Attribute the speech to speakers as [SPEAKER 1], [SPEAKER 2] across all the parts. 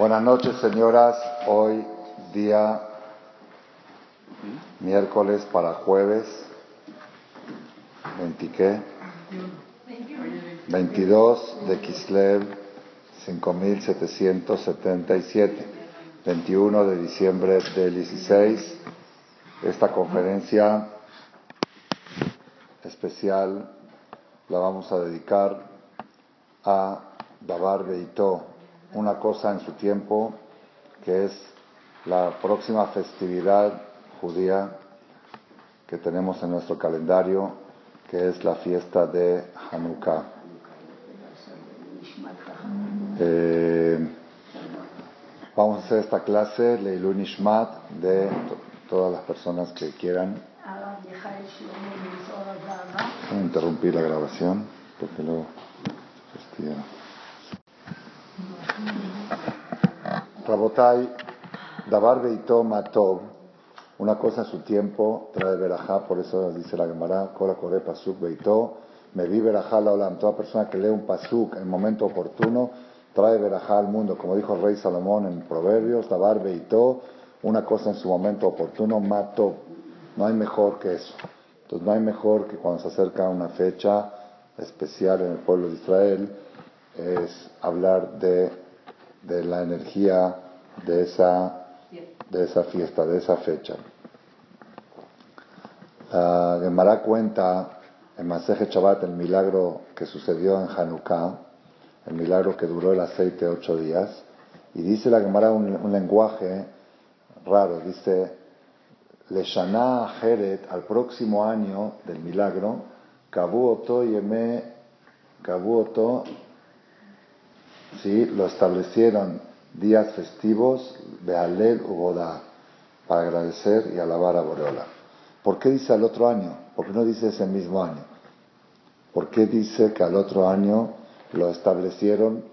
[SPEAKER 1] Buenas noches, señoras. Hoy día miércoles para jueves 20 22 de Kislev 5777 21 de diciembre del 16 esta conferencia especial la vamos a dedicar a Dabar Beitó una cosa en su tiempo, que es la próxima festividad judía que tenemos en nuestro calendario, que es la fiesta de Hanukkah. Eh, vamos a hacer esta clase, Leilu Nishmat, de todas las personas que quieran. interrumpir la grabación, porque luego... Rabotai, Dabar Beito Matov, una cosa en su tiempo trae verajá, por eso dice la Gemara, Kola Kore Pasuk Beito, me vi verajá la olam. Toda persona que lee un Pasuk en momento oportuno trae verajá al mundo, como dijo el rey Salomón en Proverbios, Dabar Beito, una cosa en su momento oportuno, Matov. No hay mejor que eso. Entonces no hay mejor que cuando se acerca una fecha especial en el pueblo de Israel, es hablar de de la energía de esa, de esa fiesta, de esa fecha. La Gemara cuenta en Maseje Chabat el milagro que sucedió en Hanukkah, el milagro que duró el aceite ocho días, y dice la Gemara un, lenguaje raro, dice, Leshana Heret, al próximo año del milagro, Kabu Yeme, Kabu ¿sí? lo establecieron días festivos, Bealel Ugoda, para agradecer y alabar a Boreola. ¿Por qué dice al otro año? ¿Por qué no dice ese mismo año? ¿Por qué dice que al otro año lo establecieron?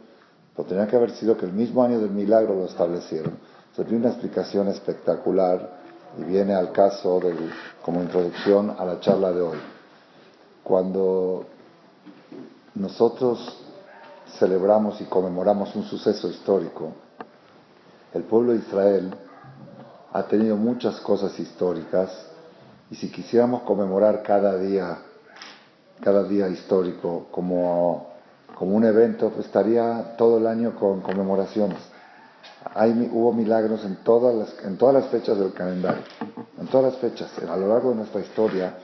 [SPEAKER 1] Pues tenía que haber sido que el mismo año del milagro lo establecieron. Se tiene una explicación espectacular y viene al caso como introducción a la charla de hoy. Cuando nosotros celebramos y conmemoramos un suceso histórico, el pueblo de Israel ha tenido muchas cosas históricas y si quisiéramos conmemorar cada día, cada día histórico como, como un evento, pues estaría todo el año con conmemoraciones. Hay, hubo milagros en todas, las, en todas las fechas del calendario, en todas las fechas. A lo largo de nuestra historia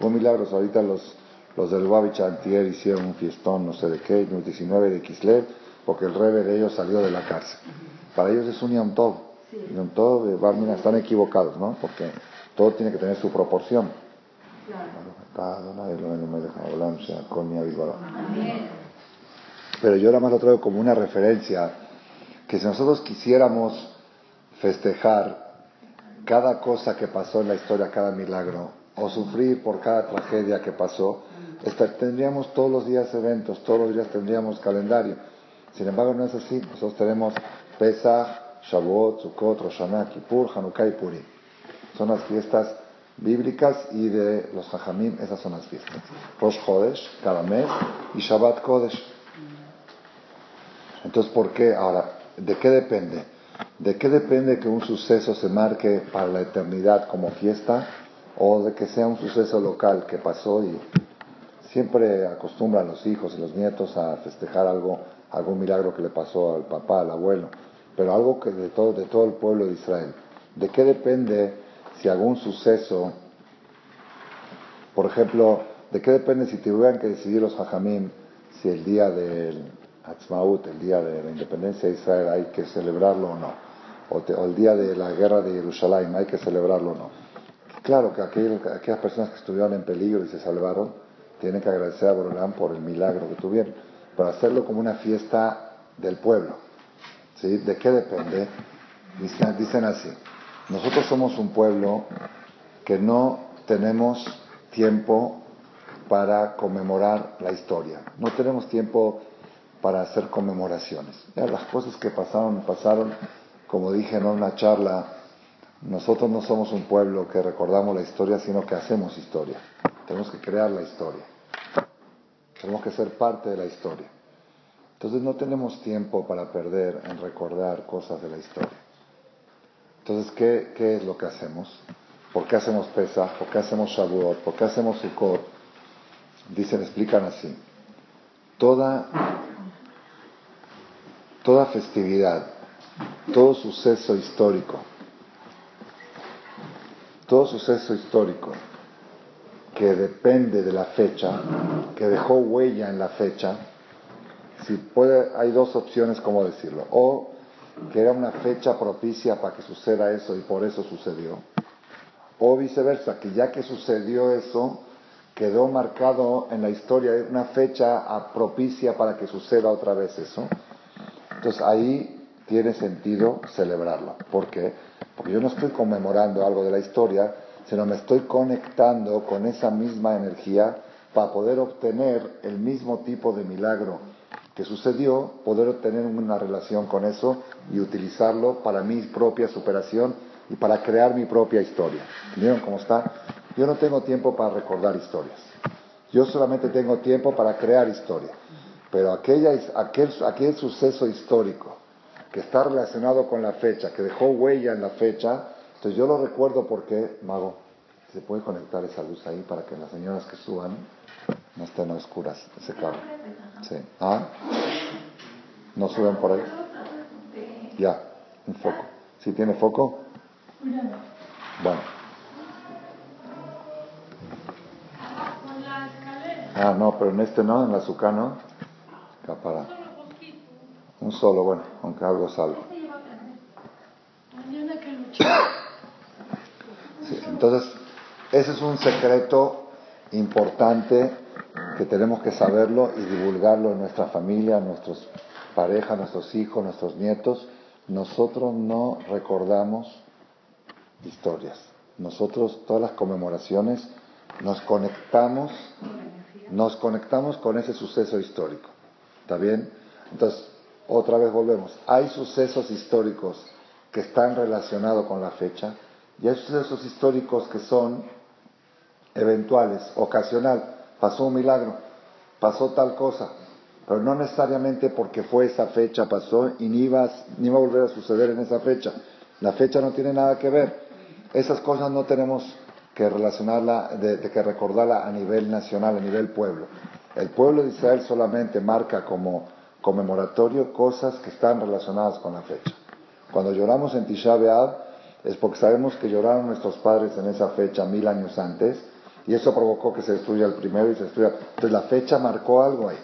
[SPEAKER 1] hubo milagros. Ahorita los, los del Lubavitch Antier hicieron un fiestón, no sé de qué, el 19 de Kislev, porque el rebe de ellos salió de la cárcel. Para ellos es un Yom Tov. Yom Tov, eh, están equivocados, ¿no? Porque todo tiene que tener su proporción. Pero yo nada más lo traigo como una referencia que si nosotros quisiéramos festejar cada cosa que pasó en la historia, cada milagro, o sufrir por cada tragedia que pasó, tendríamos todos los días eventos, todos los días tendríamos calendario. Sin embargo, no es así. Nosotros tenemos Pesach, Shavuot, Sukkot, Rosh Kippur, Hanukkah y Purim. Son las fiestas bíblicas y de los Jajamim, esas son las fiestas. Rosh Chodesh, cada mes, y Shabbat Kodesh. Entonces, ¿por qué? Ahora, ¿de qué depende? ¿De qué depende que un suceso se marque para la eternidad como fiesta o de que sea un suceso local que pasó y Siempre acostumbran los hijos y los nietos a festejar algo, algún milagro que le pasó al papá, al abuelo, pero algo que de todo, de todo el pueblo de Israel. ¿De qué depende si algún suceso, por ejemplo, de qué depende si tuvieran que decidir los hajamim si el día del Atzmaut, el día de la independencia de Israel, hay que celebrarlo o no? O, el día de la guerra de Jerusalén, hay que celebrarlo o no. Claro que aquellas personas que estuvieron en peligro y se salvaron, tienen que agradecer a Borolán por el milagro que tuvieron, para hacerlo como una fiesta del pueblo. ¿Sí? ¿De qué depende? Dicen, dicen así, nosotros somos un pueblo que no tenemos tiempo para conmemorar la historia, no tenemos tiempo para hacer conmemoraciones. las cosas que pasaron, pasaron, como dije en una charla, nosotros no somos un pueblo que recordamos la historia, sino que hacemos historia. Tenemos que crear la historia. Tenemos que ser parte de la historia. Entonces no tenemos tiempo para perder en recordar cosas de la historia. Entonces, ¿qué, qué es lo que hacemos? ¿Por qué hacemos Pesach? ¿Por qué hacemos Shavuot? ¿Por qué hacemos Sukkot? Dicen, explican así. Toda, toda festividad, todo suceso histórico, todo suceso histórico que depende de la fecha, que dejó huella en la fecha, si puede, hay dos opciones como decirlo. O que era una fecha propicia para que suceda eso y por eso sucedió. O viceversa, que ya que sucedió eso, quedó marcado en la historia una fecha propicia para que suceda otra vez eso. Entonces ahí tiene sentido celebrarla. ¿Por qué? Porque yo no estoy conmemorando algo de la historia, sino me estoy conectando con esa misma energía para poder obtener el mismo tipo de milagro que sucedió, poder obtener una relación con eso y utilizarlo para mi propia superación y para crear mi propia historia. ¿Vieron cómo está? Yo no tengo tiempo para recordar historias. Yo solamente tengo tiempo para crear historia. Pero aquella, aquel, aquel suceso histórico que está relacionado con la fecha, que dejó huella en la fecha, entonces yo lo recuerdo porque, Mago, ¿se puede conectar esa luz ahí para que las señoras que suban no estén oscuras ese cable? Sí. ¿Ah? ¿No suben por ahí? Ya, un foco. ¿Sí tiene foco? Bueno. Ah, no, pero en este no, en la azúcar no. Para. Un solo, bueno, aunque algo salga. entonces, ese es un secreto importante que tenemos que saberlo y divulgarlo en nuestra familia, nuestros parejas, nuestros hijos, nuestros nietos. Nosotros no recordamos historias. Nosotros, todas las conmemoraciones, nos conectamos, nos conectamos con ese suceso histórico. ¿Está bien? Entonces, otra vez volvemos. Hay sucesos históricos que están relacionados con la fecha y hay sucesos históricos que son eventuales, ocasional. Pasó un milagro, pasó tal cosa, pero no necesariamente porque fue esa fecha pasó y ni iba, ni iba a volver a suceder en esa fecha. La fecha no tiene nada que ver. Esas cosas no tenemos que relacionarla, de, que recordarla a nivel nacional, a nivel pueblo. El pueblo de Israel solamente marca como conmemoratorio cosas que están relacionadas con la fecha. Cuando lloramos en Tisha B'Av es porque sabemos que lloraron nuestros padres en esa fecha mil años antes y eso provocó que se destruya el primero y se destruya. Entonces la fecha marcó algo ahí.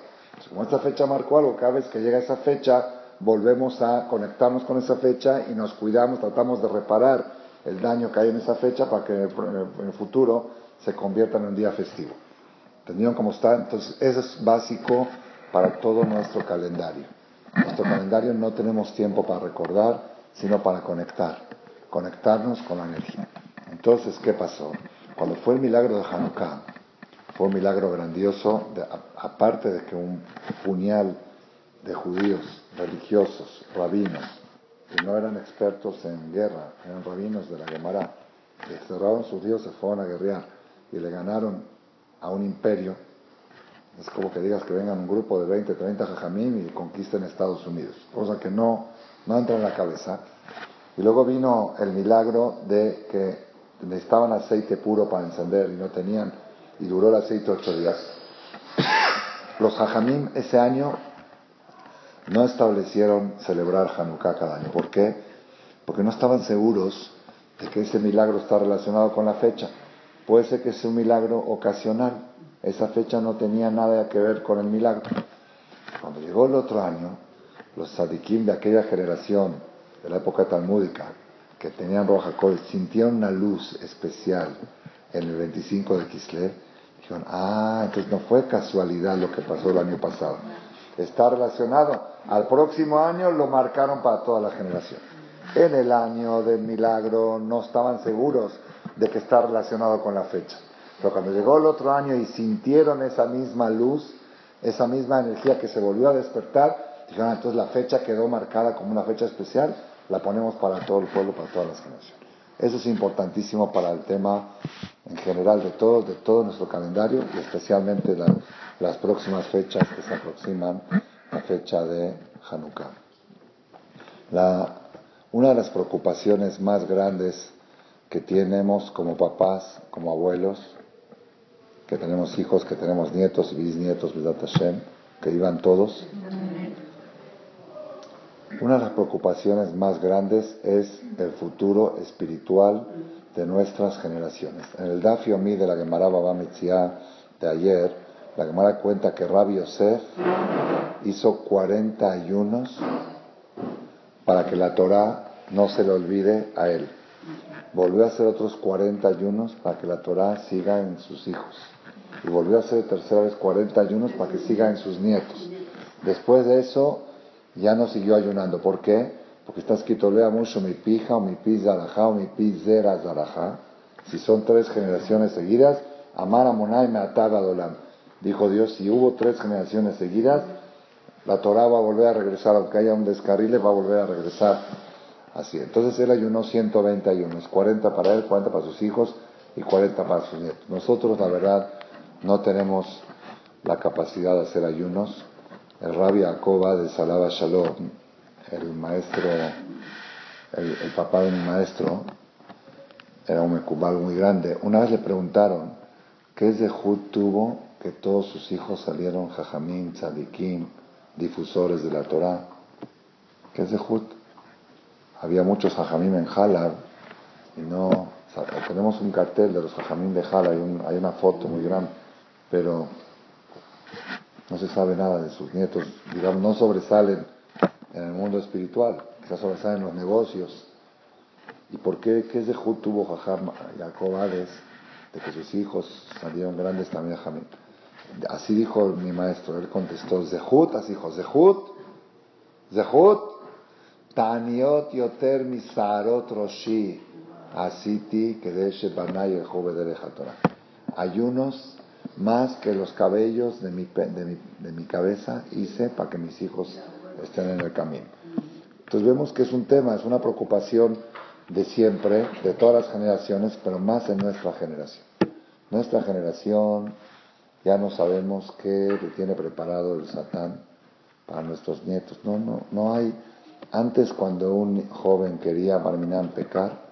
[SPEAKER 1] como esta fecha marcó algo, cada vez que llega esa fecha volvemos a conectarnos con esa fecha y nos cuidamos, tratamos de reparar el daño que hay en esa fecha para que en el futuro se convierta en un día festivo. ¿Entendieron cómo está? Entonces, eso es básico para todo nuestro calendario. Nuestro calendario no tenemos tiempo para recordar, sino para conectar, conectarnos con la energía. Entonces, ¿qué pasó? Cuando fue el milagro de Hanukkah, fue un milagro grandioso, aparte de que un puñal de judíos religiosos, rabinos, que no eran expertos en guerra, eran rabinos de la Gemara, cerraron sus dioses, se fueron a guerrear y le ganaron a un imperio. Es como que digas que vengan un grupo de 20, 30 jajamim y conquisten Estados Unidos, cosa que no, no entra en la cabeza. Y luego vino el milagro de que necesitaban aceite puro para encender y no tenían, y duró el aceite ocho días. Los jajamim ese año no establecieron celebrar Hanukkah cada año. ¿Por qué? Porque no estaban seguros de que ese milagro está relacionado con la fecha. Puede ser que sea un milagro ocasional. Esa fecha no tenía nada que ver con el milagro. Cuando llegó el otro año, los sadikim de aquella generación, de la época talmúdica, que tenían Roja sintieron una luz especial en el 25 de Kislev. Dijeron, ah, entonces no fue casualidad lo que pasó el año pasado está relacionado. Al próximo año lo marcaron para toda la generación. En el año del milagro no estaban seguros de que está relacionado con la fecha. Pero cuando llegó el otro año y sintieron esa misma luz, esa misma energía que se volvió a despertar, dijeron, ah, entonces la fecha quedó marcada como una fecha especial, la ponemos para todo el pueblo, para todas las generaciones. Eso es importantísimo para el tema en general de todo, de todo nuestro calendario y especialmente las próximas fechas que se aproximan la fecha de Hanukkah. La, una de las preocupaciones más grandes que tenemos como papás, como abuelos, que tenemos hijos, que tenemos nietos bisnietos, que iban todos. Una de las preocupaciones más grandes es el futuro espiritual de nuestras generaciones. En el Dafio Mi de la Gemara Baba de ayer, la Gemara cuenta que Rabbi Yosef hizo 40 ayunos para que la Torah no se le olvide a él. Volvió a hacer otros 40 ayunos para que la Torah siga en sus hijos. Y volvió a hacer tercera vez 40 ayunos para que siga en sus nietos. Después de eso, ya no siguió ayunando. ¿Por qué? Porque está escrito, lea mucho mi pija, o mi pi zarajá, o mi pi zera zarajá. Si son tres generaciones seguidas, amar a Monay me ataba dolam. Dijo Dios, si hubo tres generaciones seguidas, la Torah va a volver a regresar, aunque haya un descarrile, va a volver a regresar así. Entonces él ayunó 120 ayunos, 40 para él, 40 para sus hijos y 40 para sus nietos. Nosotros, la verdad, no tenemos la capacidad de hacer ayunos. El rabbi Acoba de Salaba Shalom, el maestro, el, papá de mi maestro, era un mecubal muy grande. Una vez le preguntaron, ¿qué es de Jud tuvo que todos sus hijos salieron jajamín, tzadikim, difusores de la Torah. ¿Qué es de Jud? Había muchos jajamim en Jalab y no... tenemos un cartel de los jajamim de Jalab, hay, hay una foto muy grande, pero no se sabe nada de sus nietos, digamos, no sobresalen en el mundo espiritual, quizás sobresalen en los negocios. ¿Y por qué? ¿Qué Jud tuvo Jajam Jacob Hades, de que sus hijos salieron grandes también Jajamim? Así dijo mi maestro, él contestó, Zehut, así dijo, Zehut, Zehut, Taniot yoter misarot roshi, asiti kedeshe banay el de Ayunos más que los cabellos de mi, de, mi, de mi cabeza hice para que mis hijos estén en el camino. Entonces vemos que es un tema, es una preocupación de siempre, de todas las generaciones, pero más en nuestra generación. Nuestra generación ya no sabemos qué le tiene preparado el Satán para nuestros nietos. No, no, no hay. Antes cuando un joven quería Barminán pecar,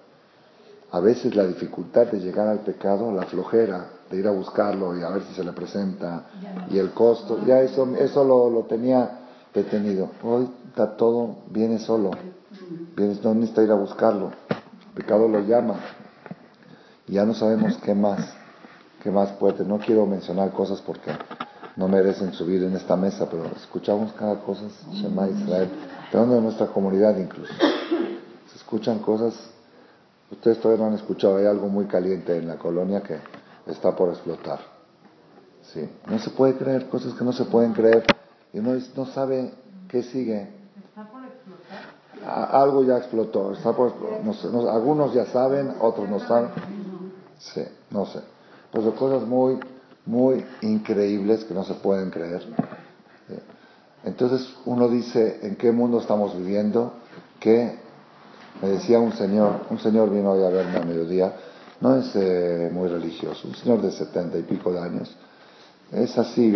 [SPEAKER 1] a veces la dificultad de llegar al pecado, la flojera de ir a buscarlo y a ver si se le presenta y el costo, ya eso, eso lo, lo tenía detenido. Hoy está todo, viene solo, viene, no necesita ir a buscarlo, el pecado lo llama. Y ya no sabemos qué más. ¿Qué más puede? No quiero mencionar cosas porque no merecen subir en esta mesa, pero escuchamos cada cosa, Shema Israel, de nuestra comunidad incluso. Se escuchan cosas, ustedes todavía no han escuchado, hay algo muy caliente en la colonia que está por explotar. Sí, no se puede creer, cosas que no se pueden creer, y uno no sabe qué sigue. ¿Está por explotar? algo ya explotó, está por, no algunos ya saben, otros no saben. Sí, no sé. Pues son cosas muy, muy increíbles que no se pueden creer. Entonces uno dice, ¿en qué mundo estamos viviendo? Que me decía un señor, un señor vino hoy a verme a mediodía, no es eh, muy religioso, un señor de setenta y pico de años, es así,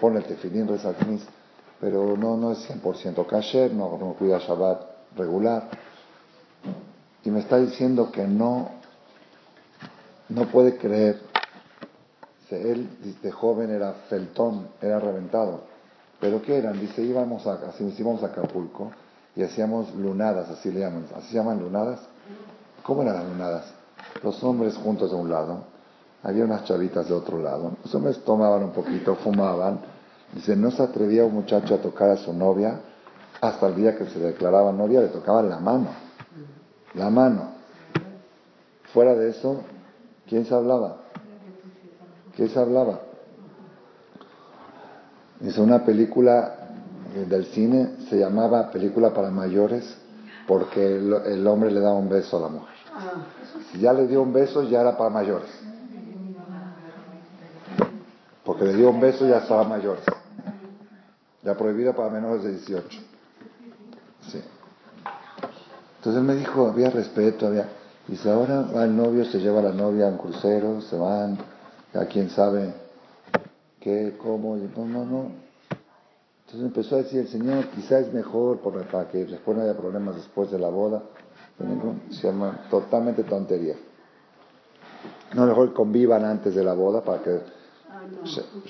[SPEAKER 1] pone el tefilín, reza el pero no, no es 100% kasher, no, no cuida Shabbat regular. Y me está diciendo que no, no puede creer él de joven era feltón, era reventado. ¿Pero qué eran? Dice, íbamos a, así, íbamos a Acapulco y hacíamos lunadas, así le llaman. ¿Así se llaman lunadas? ¿Cómo eran las lunadas? Los hombres juntos de un lado, había unas chavitas de otro lado. Los hombres tomaban un poquito, fumaban. Dice, no se atrevía un muchacho a tocar a su novia hasta el día que se declaraba novia, le tocaban la mano. La mano. Fuera de eso, ¿quién se hablaba? ¿Qué se hablaba? Dice, una película eh, del cine se llamaba película para mayores porque el, hombre le daba un beso a la mujer. Si ya le dio un beso, ya era para mayores. Porque le dio un beso, ya estaba mayores. Ya prohibida para menores de 18. Sí. Entonces él me dijo, había respeto, había... Dice, ahora va el novio, se lleva a la novia a un crucero, se van, a quién sabe qué, cómo, no, no, no. Entonces empezó a decir el Señor, quizá es mejor para que después no haya problemas después de la boda. Se llama totalmente tontería. No mejor convivan antes de la boda para que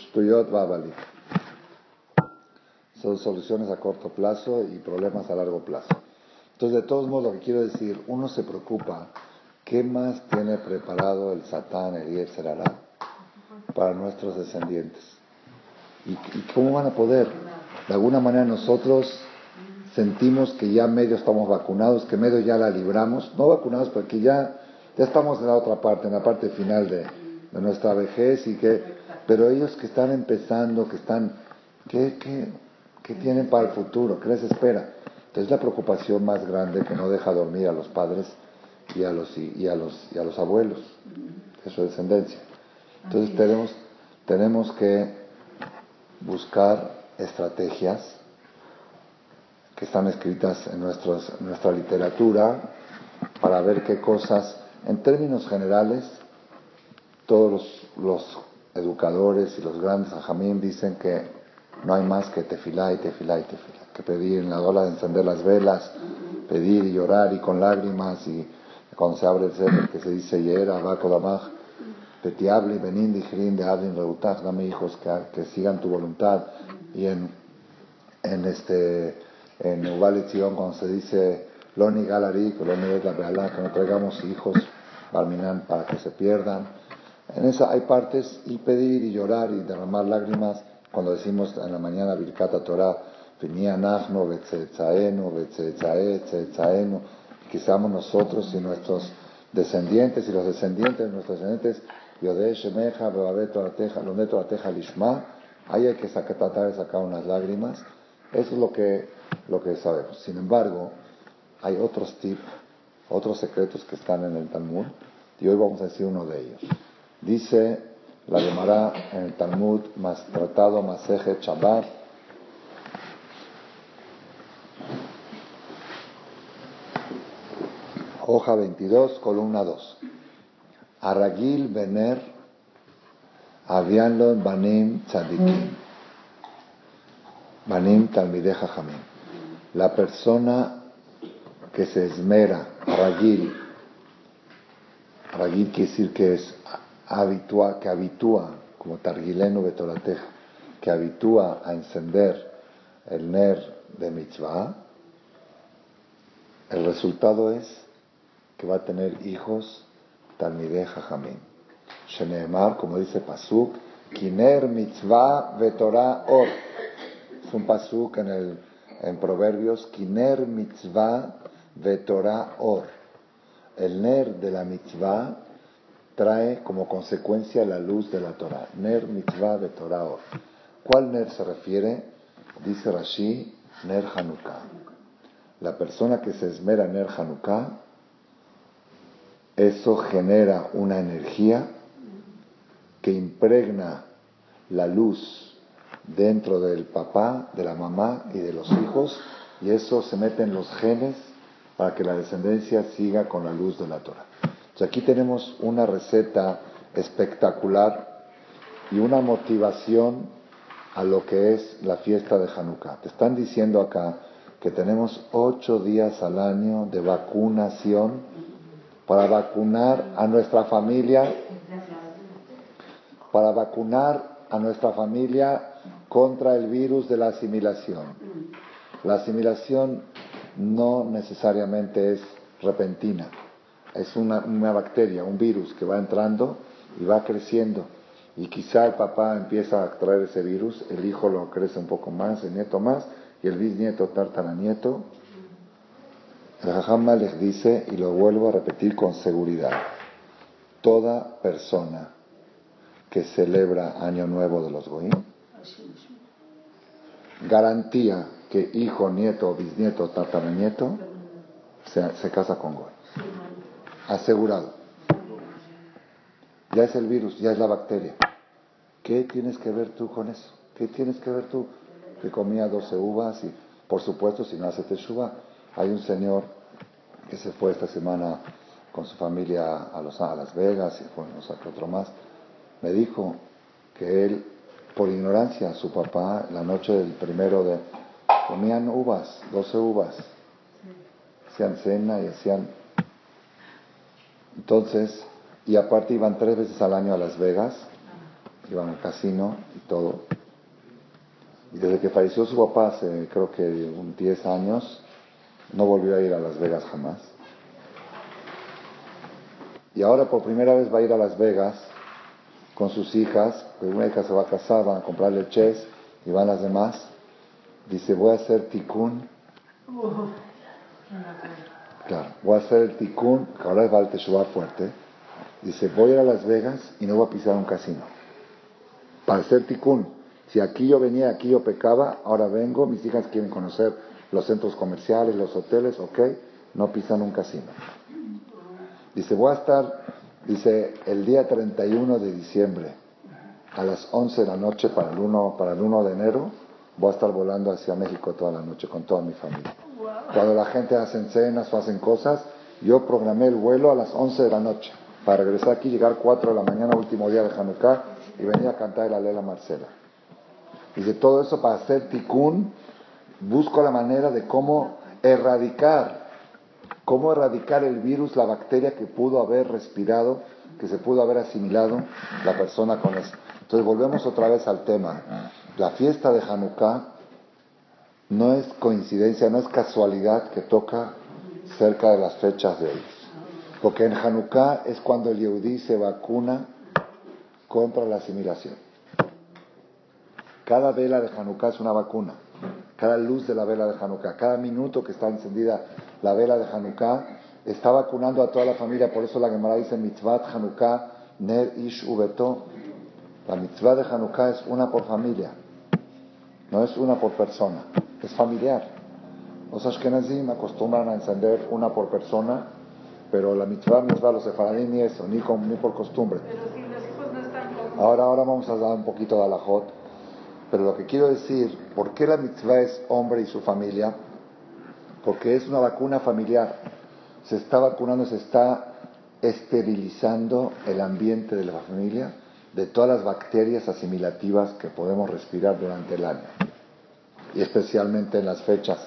[SPEAKER 1] Stuyot va a valer. Son soluciones a corto plazo y problemas a largo plazo. Entonces, de todos modos, lo que quiero decir, uno se preocupa, ¿qué más tiene preparado el Satán, el Yetzerará, para nuestros descendientes? ¿Y, ¿Y cómo van a poder? De alguna manera nosotros sentimos que ya medio estamos vacunados, que medio ya la libramos, no vacunados, porque ya, ya estamos en la otra parte, en la parte final de, de nuestra vejez, y que, pero ellos que están empezando, que están, ¿qué, qué, qué tienen para el futuro? ¿Qué les espera? Es la preocupación más grande que no deja dormir a los padres y a los, y a los, y a los abuelos de su descendencia. Entonces tenemos, tenemos que buscar estrategias que están escritas en, nuestra literatura para ver qué cosas, en términos generales, todos los, educadores y los grandes ajamín dicen que no hay más que tefilá y tefilá y tefilá que pedir en la hora de encender las velas, pedir y llorar y con lágrimas y cuando se abre el ser que se dice Yera, Bakodamach, Petiable, Benin, Dijrin, de Adin, Reutach, dame hijos que, que, sigan tu voluntad y en, en este en Uval cuando se dice Loni Galarik, Loni la que no traigamos hijos Barminan para que se pierdan. En esa hay partes y pedir y llorar y derramar lágrimas cuando decimos en la mañana Birkata Torah venía Nahno, Betzetzaenu, Betzetzae, Tzetzaenu, que seamos nosotros y nuestros descendientes y los descendientes de nuestros descendientes, Yodeh, Shemeja, Bebabeto, Ateja, Loneto, Ateja, Lishma, ahí hay que sacar, tratar de sacar unas lágrimas, eso es lo que, lo que sabemos. Sin embargo, hay otros tips, otros secretos que están en el Talmud, y hoy vamos a decir uno de ellos. Dice la Gemara en el Talmud, más tratado Maseje Shabbat, hoja 22, columna 2. Aragil Bener Avianlo Banim Tzadikim. Banim Talmideja Jamim. La persona que se esmera, Aragil, Aragil quiere decir que es habitua, que habitúa, como Targileno Betorateja, que habitúa a encender el ner de mitzvah, el resultado es que va a tener hijos Talmideh Jajamim. Sheneemar, como dice Pasuk, Kiner mitzvah vetorah or. Es un Pasuk en, el, en Proverbios, Kiner mitzvah vetorah or. El ner de la mitzvah trae como consecuencia la luz de la Torah. Ner mitzvah vetorah or. ¿Cuál ner se refiere? Dice Rashi, ner Hanukkah. La persona que se esmera en ner Hanukkah eso genera una energía que impregna la luz dentro del papá, de la mamá y de los hijos, y eso se mete en los genes para que la descendencia siga con la luz de la Torah. aquí tenemos una receta espectacular y una motivación a lo que es la fiesta de Hanukkah. Te están diciendo acá que tenemos ocho días al año de vacunación para vacunar a nuestra familia, para vacunar a nuestra familia contra el virus de la asimilación. La asimilación no necesariamente es repentina, es una, bacteria, un virus que va entrando y va creciendo. Y quizá el papá empieza a traer ese virus, el hijo lo crece un poco más, el nieto más, y el bisnieto nieto el Jajam les dice, y lo vuelvo a repetir con seguridad, toda persona que celebra Año Nuevo de los Goim, garantía que hijo, nieto, bisnieto, tataranieto se, se casa con Goim. Asegurado. Ya es el virus, ya es la bacteria. ¿Qué tienes que ver tú con eso? ¿Qué tienes que ver tú? Que comía 12 uvas y, por supuesto, si no hace teshuva, hay un señor que se fue esta semana con su familia a, a Las Vegas y fue no sé otro más. Me dijo que él por ignorancia, su papá, la noche del primero de... Comían uvas, 12 uvas. Hacían cena y hacían... Entonces, y aparte iban tres veces al año a Las Vegas, iban al casino y todo. Y desde que falleció su papá, hace creo que un 10 años, no volvió a ir a Las Vegas jamás. Y ahora por primera vez va a ir a Las Vegas con sus hijas, pues una hija se va a casar, van a comprarle chess y van las demás. Dice, voy a hacer ticún. Claro, voy a hacer el que ahora va el teshuva fuerte. Dice, voy a ir a Las Vegas y no voy a pisar un casino. Para hacer ticún. Si aquí yo venía, aquí yo pecaba, ahora vengo, mis hijas quieren conocer los centros comerciales, los hoteles, ok, no pisan un casino. Dice, voy a estar, dice, el día 31 de diciembre, a las 11 de la noche para el 1, para el 1 de enero, voy a estar volando hacia México toda la noche con toda mi familia. Cuando la gente hace cenas o hacen cosas, yo programé el vuelo a las 11 de la noche para regresar aquí, llegar 4 de la mañana, último día de Hanukkah, y venir a cantar la Lela Marcela. Dice, todo eso para hacer tikkun, busco la manera de cómo erradicar cómo erradicar el virus, la bacteria que pudo haber respirado, que se pudo haber asimilado la persona con eso. Entonces volvemos otra vez al tema. La fiesta de Hanukkah no es coincidencia, no es casualidad que toca cerca de las fechas de hoy. Porque en Hanukkah es cuando el Yehudí se vacuna contra la asimilación. Cada vela de Hanukkah es una vacuna. Cada luz de la vela de Hanukkah, cada minuto que está encendida la vela de Hanukkah, está vacunando a toda la familia. Por eso la Gemara dice mitzvah Hanukkah ner ish ubeto. La mitzvah de Hanukkah es una por familia, no es una por persona, es familiar. Los ashkenazim acostumbran a encender una por persona, pero la mitzvah, mitzvah, los sefaradí ni eso, ni, ni por costumbre. Ahora, ahora vamos a dar un poquito de alajot. Pero lo que quiero decir, ¿por qué la mitzvah es hombre y su familia? Porque es una vacuna familiar. Se está vacunando, se está esterilizando el ambiente de la familia de todas las bacterias asimilativas que podemos respirar durante el año. Y especialmente en las fechas.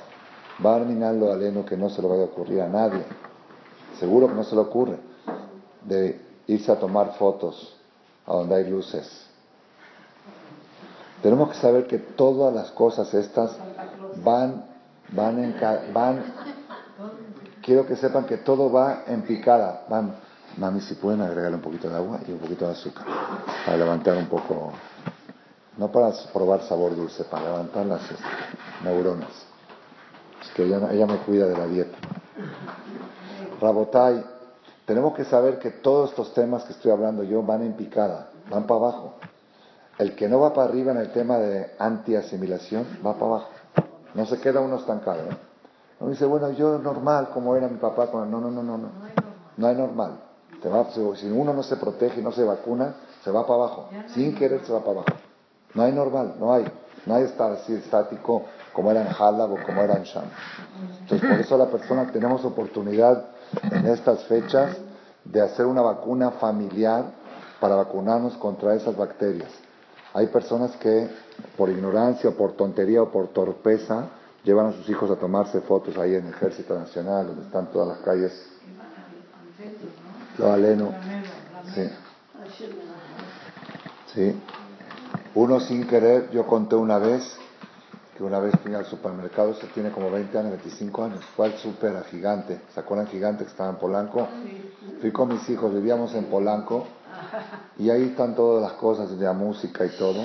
[SPEAKER 1] A lo aleno que no se lo vaya a ocurrir a nadie. Seguro que no se le ocurre. De irse a tomar fotos a donde hay luces. Tenemos que saber que todas las cosas estas van van en, van, quiero que sepan que todo va en picada. Van, mami, si pueden agregarle un poquito de agua y un poquito de azúcar para levantar un poco, no para probar sabor dulce, para levantar las este, neuronas. Es que ella, ella me cuida de la dieta. Rabotai, tenemos que saber que todos estos temas que estoy hablando yo van en picada, van para abajo. El que no va para arriba en el tema de anti-asimilación va para abajo. No se queda uno estancado. ¿eh? No dice, bueno, yo normal como era mi papá. No, no, no, no, no. No hay normal. si uno no se protege y no se vacuna, se va para abajo. Sin querer se va para abajo. No hay normal, no hay. No hay estar así estático como era en Halab o como era en Sham. Entonces, por eso la persona tenemos oportunidad en estas fechas de hacer una vacuna familiar para vacunarnos contra esas bacterias. Hay personas que por ignorancia o por tontería o por torpeza llevan a sus hijos a tomarse fotos ahí en el Ejército Nacional, donde están todas las calles. Lo aleno. Sí. Sí. Uno sin querer, yo conté una vez que una vez fui al supermercado, se tiene como 20 años, 25 años, fue al super a Gigante, ¿se acuerdan Gigante que estaba en Polanco? Fui con mis hijos, vivíamos en Polanco y ahí están todas las cosas de la música y todo.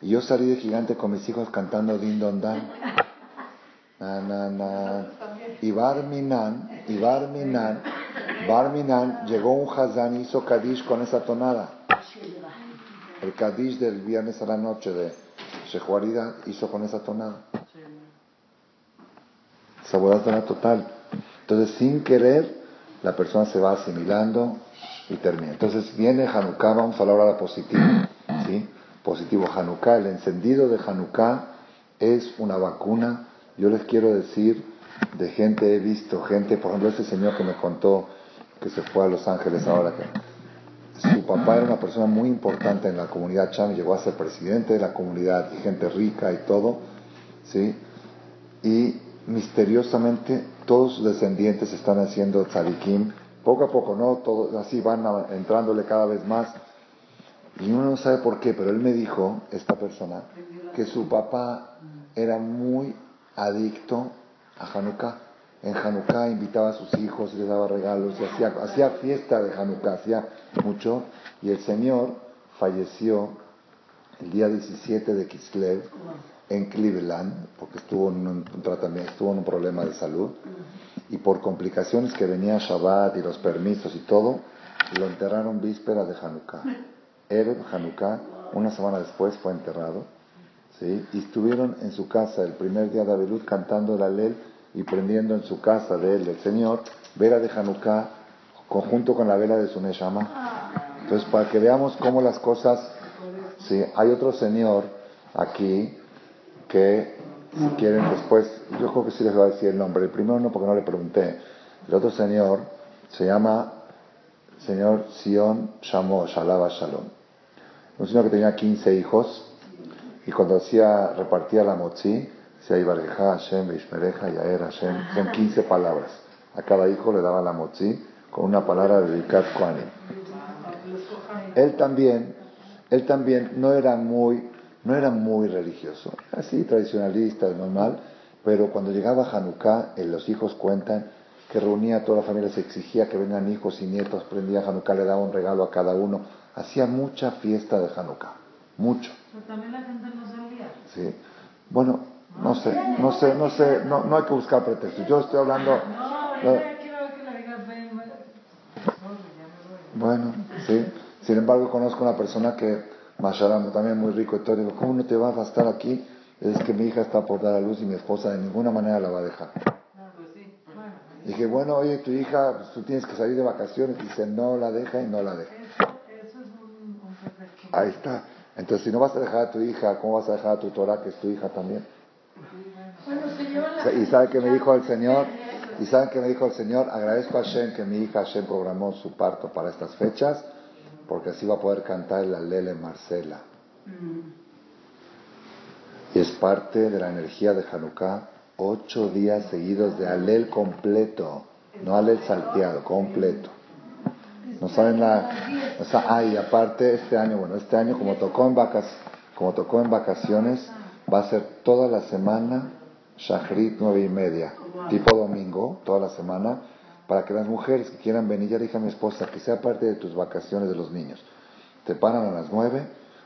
[SPEAKER 1] Y yo salí de gigante con mis hijos cantando Din Don Dan. Na, na, na. Y Barminan, y Barminan, Barminan llegó un Hazán y hizo Kadish con esa tonada. El Kadish del viernes a la noche de Shehuaridad hizo con esa tonada. tonada total. Entonces, sin querer, la persona se va asimilando y termina. Entonces viene Hanukkah, vamos a hablar ahora positivo. ¿sí? Positivo Hanukkah, el encendido de Hanukkah es una vacuna. Yo les quiero decir, de gente he visto, gente, por ejemplo, ese señor que me contó que se fue a Los Ángeles ahora, que su papá era una persona muy importante en la comunidad Cham, llegó a ser presidente de la comunidad y gente rica y todo, ¿sí? Y misteriosamente todos sus descendientes están haciendo tzadikim, poco a poco, ¿no? Todos así van entrándole cada vez más. Y uno no sabe por qué, pero él me dijo, esta persona, que su papá era muy adicto a Hanukkah. En Hanukkah invitaba a sus hijos, les daba regalos, y hacía, hacía fiesta de Hanukkah, hacía mucho. Y el Señor falleció el día 17 de Kislev en Cleveland, porque estuvo en un, tratamiento, estuvo en un problema de salud. Y por complicaciones que venía Shabbat y los permisos y todo, lo enterraron víspera de Hanukkah. Erev Hanukkah, una semana después fue enterrado. ¿sí? Y estuvieron en su casa el primer día de Abelut cantando la ley y prendiendo en su casa de él, el Señor, vela de Hanukkah, conjunto con la vela de su Neshama. Entonces, para que veamos cómo las cosas. Sí, hay otro señor aquí que, si quieren después, yo creo que sí les voy a decir el nombre. El primero no, porque no le pregunté. El otro señor se llama señor Sion Shamo, Shalaba Shalom. Un señor que tenía 15 hijos y cuando hacía, repartía la motzi, decía Ibareja, Hashem, Vishmereja, Yaer, Hashem, son 15 palabras. A cada hijo le daba la motzi con una palabra de Bikat Él también, él también no era muy, no era muy religioso, así tradicionalista, normal, pero cuando llegaba Hanukkah, los hijos cuentan que reunía a toda la familia, se exigía que vengan hijos y nietos, prendía Hanukkah, le daba un regalo a cada uno, hacía mucha fiesta de Hanukkah, mucho.
[SPEAKER 2] Pero también la gente no salía.
[SPEAKER 1] Sí. Bueno, no sé, no sé, no sé, no, no hay que buscar pretextos. Yo estoy hablando...
[SPEAKER 2] La
[SPEAKER 1] Bueno, sí. Sin embargo, conozco una persona que, Masharam, también muy rico y todo, digo, ¿cómo no te vas a estar aquí? Es que mi hija está por dar a luz y mi esposa de ninguna manera la va a dejar. Dije, bueno, oye, tu hija, pues, tú tienes que salir de vacaciones. Dice, no la deja y no la deja.
[SPEAKER 2] Eso, es un,
[SPEAKER 1] Ahí está. Entonces, si no vas a dejar a tu hija, ¿cómo vas a dejar a tu Torah, que es tu hija también?
[SPEAKER 2] Bueno, señor,
[SPEAKER 1] y sabe que me dijo el Señor, y saben que me dijo el Señor, agradezco a Shem que mi hija Shem programó su parto para estas fechas, porque así va a poder cantar la Lele Marcela. Mm. Y es parte de la energía de Hanukkah ocho días seguidos de alel completo, no alel salteado, completo. No saben la, o sea, ah, y aparte este año, bueno, este año como tocó en vacas, como tocó en vacaciones, va a ser toda la semana Shachrit nueve y media, tipo domingo, toda la semana, para que las mujeres que quieran venir, ya dije a mi esposa, que sea parte de tus vacaciones de los niños. Te paran a las nueve,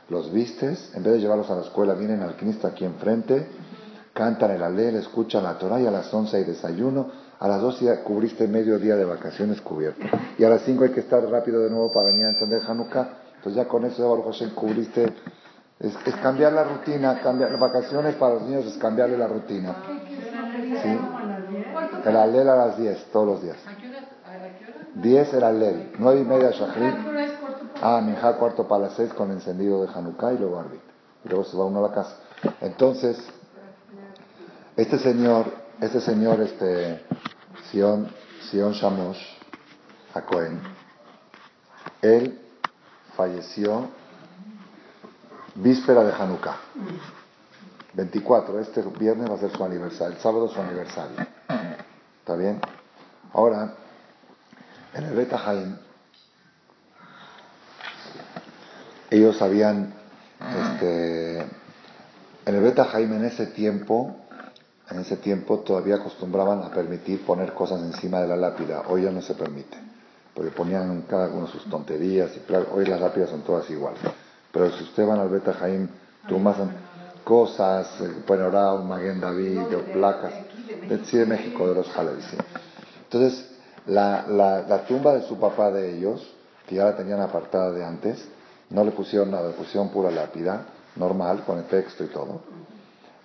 [SPEAKER 1] los vistes, en vez de llevarlos a la escuela, vienen al Cristo aquí enfrente, cantan el alel, escuchan la Torah y a las 11 hay desayuno, a las 12 ya cubriste medio día de vacaciones cubierto. Y a las 5 hay que estar rápido de nuevo para venir a entender Hanukkah. Entonces ya con eso, Baruch Hashem, cubriste. Es, cambiar la rutina, cambiar vacaciones para los niños es cambiarle la rutina. ¿Sí? El alel a las 10, todos los días. 10 el alel, 9 y media shahrid. Ah, minja cuarto para las 6 con encendido de Hanukkah y luego arbit. Y luego se va uno a la casa. Entonces, este señor, este señor, este, Sion, Sion Shamosh, a él falleció víspera de Hanukkah. 24, este viernes va a ser su aniversario, el sábado su aniversario. ¿Está bien? Ahora, en el Beta Haim, ellos habían, este, en el Beta Haim en ese tiempo, en ese tiempo todavía acostumbraban a permitir poner cosas encima de la lápida. Hoy ya no se permite. Porque ponían cada uno sus tonterías. Y hoy las lápidas son todas iguales. Pero si usted va al Beta Jaim, más cosas, eh, Maguen David, placas. Sí, de México, de los Jales. Entonces, la, la, tumba de su papá de ellos, que ya la tenían apartada de antes, no le pusieron nada, le pusieron pura lápida, normal, con el texto y todo.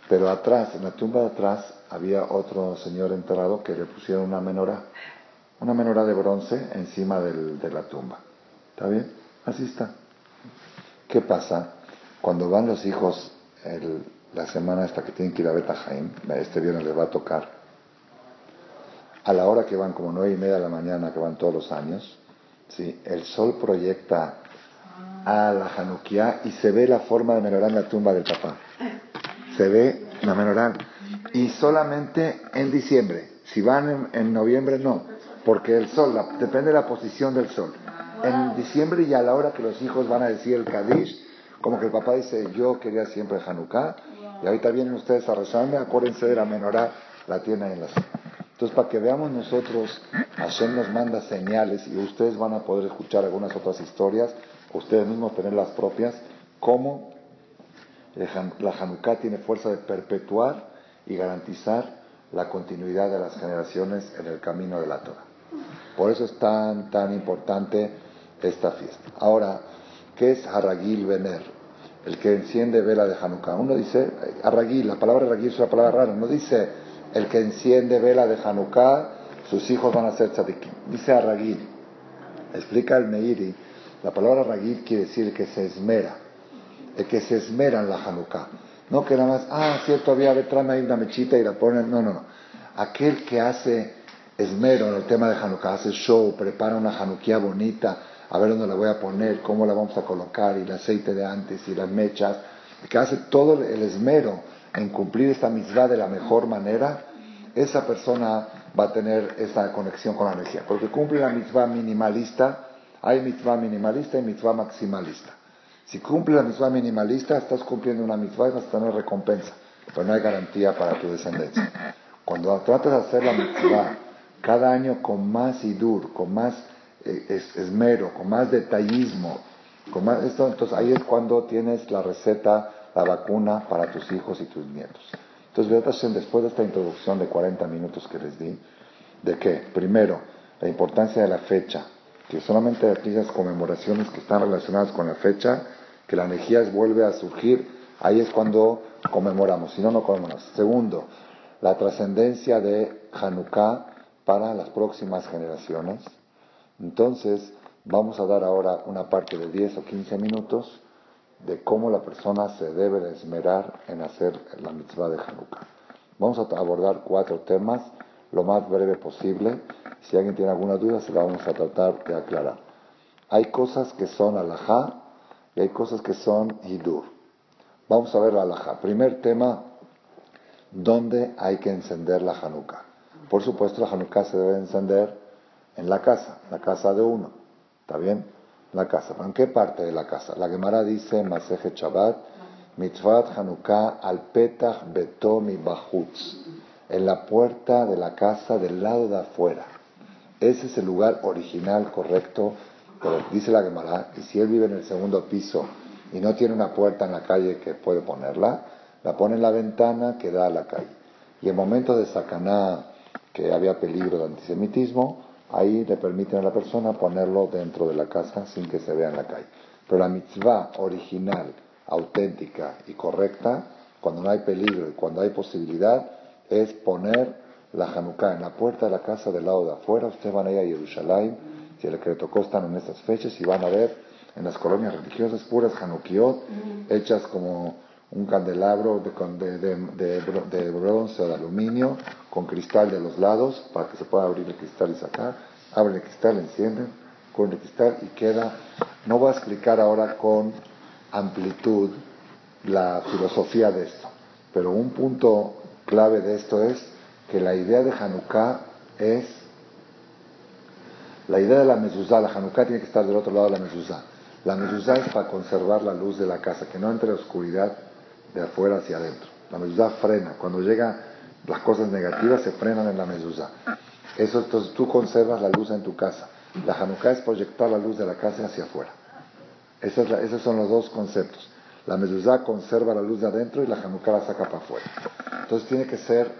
[SPEAKER 1] Pero atrás, en la tumba de atrás, había otro señor enterrado que le pusieron una menorá, una menorá de bronce encima de la tumba. ¿Está bien? Así está. ¿Qué pasa? Cuando van los hijos la semana hasta que tienen que ir a Beta Jaim, este viernes les va a tocar, a la hora que van, como nueve y media de la mañana, que van todos los años, Sí, el sol proyecta a la Hanukkah y se ve la forma de menorá en la tumba del papá. Se ve la menorá. Y solamente en diciembre. Si van en, noviembre, no. Porque el sol, depende de la posición del sol. En diciembre y a la hora que los hijos van a decir el Kadish, como que el papá dice, yo quería siempre Hanukkah, y ahorita vienen ustedes a rezarme, acuérdense de la menorá, la tienen en la Entonces, para que veamos nosotros, Hashem nos manda señales y ustedes van a poder escuchar algunas otras historias, ustedes mismos tener las propias, cómo la Hanukkah tiene fuerza de perpetuar y garantizar la continuidad de las generaciones en el camino de la Torah. Por eso es tan, tan importante esta fiesta. Ahora, ¿qué es Haragil Vener? El que enciende vela de Hanukkah. Uno dice, Haragil, la palabra Haragil es una palabra rara, no dice el que enciende vela de Hanukkah, sus hijos van a ser tzadikim. Dice Haragil. Explica el Meiri, la palabra Haragil quiere decir que se esmera, el que se esmera en la Hanukkah. No que nada más, ah, cierto, había, tráeme ahí una mechita y la ponen. No, no, no. Aquel que hace esmero en el tema de Hanukkah, hace show, prepara una Hanukkah bonita, a ver dónde la voy a poner, cómo la vamos a colocar, y el aceite de antes, y las mechas, que hace todo el esmero en cumplir esta mitzvah de la mejor manera, esa persona va a tener esa conexión con la energía. Porque cumple la mitzvah minimalista, hay mitzvah minimalista y mitzvah maximalista. Si cumple la mitzvah minimalista, estás cumpliendo una mitzvah y vas a tener recompensa, pero no hay garantía para tu descendencia. Cuando tratas de hacer la mitzvah cada año con más idur, con más eh, esmero, con más detallismo, con más esto, entonces ahí es cuando tienes la receta, la vacuna para tus hijos y tus nietos. Entonces, después de esta introducción de 40 minutos que les di, de qué? Primero, la importancia de la fecha, que solamente aquellas conmemoraciones que están relacionadas con la fecha, que la energía vuelve a surgir, ahí es cuando conmemoramos, si no, no conmemoramos. Segundo, la trascendencia de Hanukkah para las próximas generaciones. Entonces, vamos a dar ahora una parte de 10 o 15 minutos de cómo la persona se debe de esmerar en hacer la mitzvah de Hanukkah. Vamos a abordar cuatro temas lo más breve posible. Si alguien tiene alguna duda, se la vamos a tratar de aclarar. Hay cosas que son alajá y hay cosas que son hidur. Vamos a ver la alajá. Primer tema, ¿dónde hay que encender la Hanukkah? Por supuesto, la Hanukkah se debe encender en la casa, la casa de uno. ¿Está bien? La casa. ¿En qué parte de la casa? La Gemara dice, Maseje Shabbat, Mitzvat Hanukkah al Petach Betomi Bahutz en la puerta de la casa del lado de afuera. Ese es el lugar original, correcto, pero dice la Gemara que si él vive en el segundo piso y no tiene una puerta en la calle que puede ponerla, la pone en la ventana que da a la calle. Y en momentos de sacaná, que había peligro de antisemitismo, ahí le permiten a la persona ponerlo dentro de la casa sin que se vea en la calle. Pero la mitzvah original, auténtica y correcta, cuando no hay peligro y cuando hay posibilidad, es poner la Hanukkah en la puerta de la casa del lado de afuera. Ustedes van a ir a Jerusalén, si el que le tocó están en esas fechas, y van a ver en las colonias religiosas puras Hanukkot, hechas como un candelabro de, de, bronce o de aluminio, con cristal de los lados, para que se pueda abrir el cristal y sacar. Abren el cristal, encienden con el cristal y queda. No voy a explicar ahora con amplitud la filosofía de esto, pero un punto clave de esto es que la idea de Hanukkah es la idea de la mezuzá, la Hanukkah tiene que estar del otro lado de la mezuzá. La mezuzá es para conservar la luz de la casa, que no entre oscuridad de afuera hacia adentro. La mezuzá frena. Cuando llegan las cosas negativas, se frenan en la mezuzá. Eso, entonces tú conservas la luz en tu casa. La Hanukkah es proyectar la luz de la casa hacia afuera. esos son los dos conceptos. La mezuzá conserva la luz de adentro y la Hanukkah la saca para afuera. Entonces tiene que ser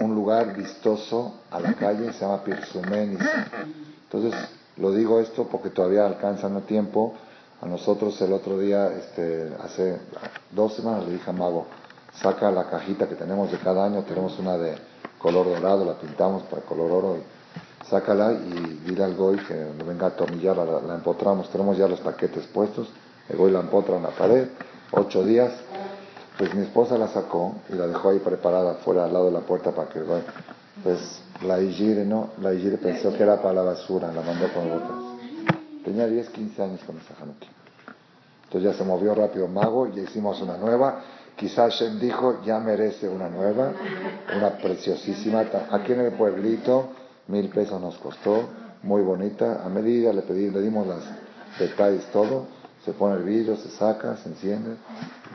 [SPEAKER 1] un lugar vistoso a la calle, se llama Pirsumenis. Entonces lo digo esto porque todavía alcanzan el tiempo. A nosotros el otro día, este, hace dos semanas le dije a Mago, saca la cajita que tenemos de cada año, tenemos una de color dorado, la pintamos para color oro, y sácala y dile al Goy que venga a atornillar, la, empotramos, tenemos ya los paquetes puestos, el Goy la empotra en la pared, ocho días, pues mi esposa la sacó y la dejó ahí preparada fuera al lado de la puerta para que pues la Igire no, la Igire pensó que era para la basura, la mandó con botas. Tenía 10, 15 años con esa Hanukkah. Entonces ya se movió rápido mago y hicimos una nueva. Quizás Shem dijo, ya merece una nueva, una preciosísima. Aquí en el pueblito, mil pesos nos costó, muy bonita. A medida le pedí, le dimos los detalles, todo. Se pone el vidrio, se saca, se enciende,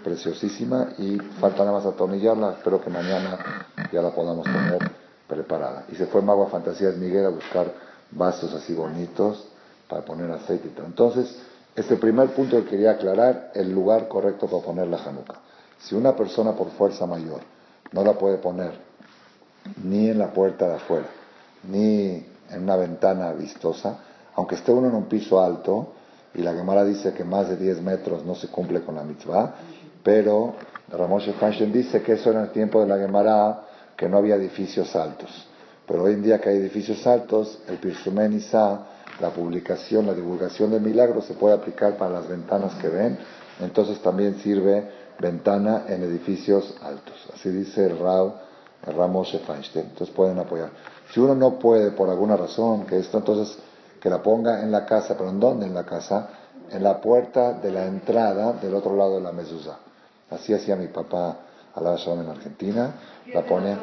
[SPEAKER 1] preciosísima y falta nada más atornillarla. Espero que mañana ya la podamos tener preparada. Y se fue Mago a Fantasías Miguel a buscar vasos así bonitos para poner aceite y. Entonces, este primer punto que quería aclarar, el lugar correcto para poner la januca. Si una persona por fuerza mayor no la puede poner ni en la puerta de afuera, ni en una ventana vistosa, aunque esté uno en un piso alto, y la Gemara dice que más de 10 metros no se cumple con la mitzvah, pero Ramoshe Feinstein dice que eso era el tiempo de la Gemara, que no había edificios altos. Pero hoy en día que hay edificios altos, el Pirsumen la publicación, la divulgación de milagros se puede aplicar para las ventanas que ven, entonces también sirve ventana en edificios altos. Así dice el Rao, el Ramos Feinstein. Entonces pueden apoyar. Si uno no puede por alguna razón que esto, entonces que la ponga en la casa, pero ¿en dónde en la casa? En la puerta de la entrada del otro lado de la mezuzá. Así hacía mi papá a la en Argentina, la pone...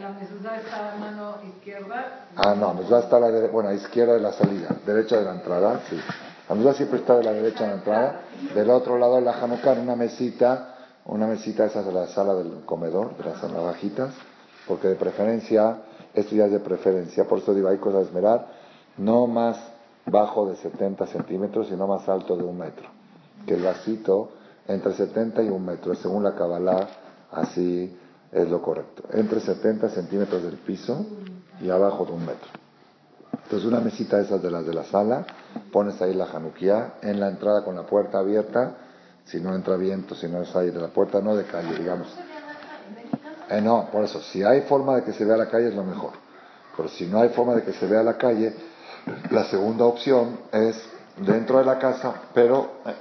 [SPEAKER 2] La mezuzá está a mano izquierda...
[SPEAKER 1] Ah, no, mezuzá está a la bueno, a izquierda de la salida, derecha de la entrada, sí. La mezuzá siempre está de la derecha de la entrada, del otro lado la Hanukkah, una mesita, una mesita esa de la sala del comedor, de las bajitas, porque de preferencia, esto ya es de preferencia, por eso digo, hay cosas a esmerar, no más bajo de 70 centímetros, sino más alto de un metro. Que el vasito entre 70 y un metro, según la Kabbalah Así es lo correcto. Entre 70 centímetros del piso y abajo de un metro. Entonces una mesita de esas de las de la sala, pones ahí la januquía en la entrada con la puerta abierta, si no entra viento, si no es aire, la puerta no de calle, digamos. Eh, no, por eso, si hay forma de que se vea la calle es lo mejor. Pero si no hay forma de que se vea la calle, la segunda opción es dentro de la casa, pero eh,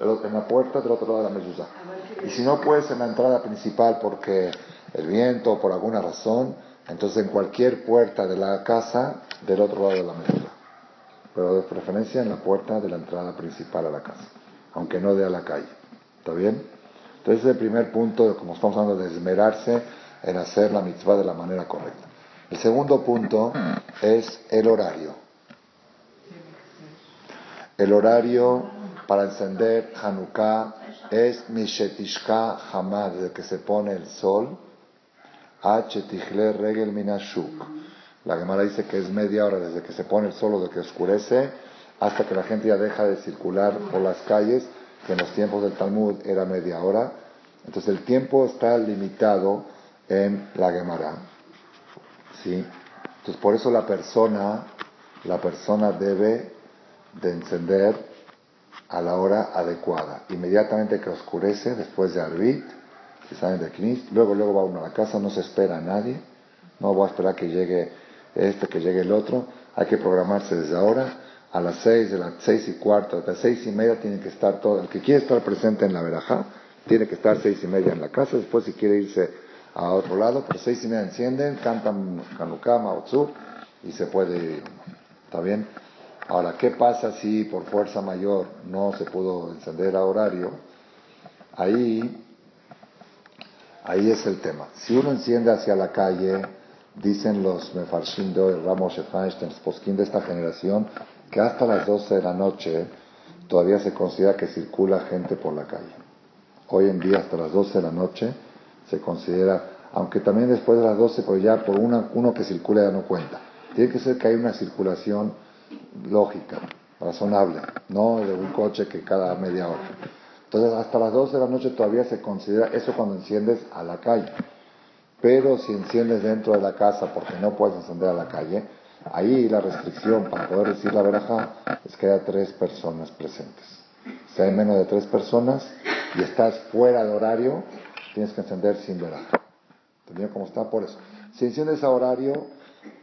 [SPEAKER 1] en la puerta del otro lado de la mezuzá. Y si no puedes en la entrada principal porque el viento o por alguna razón, entonces en cualquier puerta de la casa del otro lado de la mezuzá. Pero de preferencia en la puerta de la entrada principal a la casa, aunque no de a la calle. ¿Está bien? Entonces el primer punto, como estamos hablando, de esmerarse en hacer la mitzvah de la manera correcta. El segundo punto es el horario. El horario para encender Hanukkah es Mishetishka Hamad, desde que se pone el sol, a Regel Minashuk. La Gemara dice que es media hora desde que se pone el sol o desde que oscurece hasta que la gente ya deja de circular por las calles, que en los tiempos del Talmud era media hora. Entonces el tiempo está limitado en la Gemara. ¿Sí? Entonces por eso la persona, la persona debe de encender a la hora adecuada. Inmediatamente que oscurece, después de Arbit, si salen de Knis, luego, luego va uno a la casa, no se espera a nadie, no voy a esperar que llegue este, que llegue el otro, hay que programarse desde ahora, a las seis, de las seis y cuarto, a las seis y media tiene que estar todo, el que quiere estar presente en la verajá, tiene que estar seis y media en la casa, después si quiere irse a otro lado, pero seis y media encienden, cantan Kanukama, Otsu, y se puede ir. ¿Está bien? Ahora, ¿qué pasa si por fuerza mayor no se pudo encender a horario? Ahí, ahí es el tema. Si uno enciende hacia la calle, dicen los Mefarshindo, el Ramos Feinstein, posquín de esta generación, que hasta las 12 de la noche todavía se considera que circula gente por la calle. Hoy en día, hasta las 12 de la noche, se considera, aunque también después de las 12, pero ya por una, uno que circula ya no cuenta. Tiene que ser que hay una circulación lógica, razonable, no de un coche que cada media hora. Entonces, hasta las 12 de la noche todavía se considera eso cuando enciendes a la calle. Pero si enciendes dentro de la casa porque no puedes encender a la calle, ahí la restricción para poder decir la veraja es que haya tres personas presentes. Si hay menos de tres personas y estás fuera de horario, tienes que encender sin veraja. ¿Entendido cómo está? Por eso. Si enciendes a horario,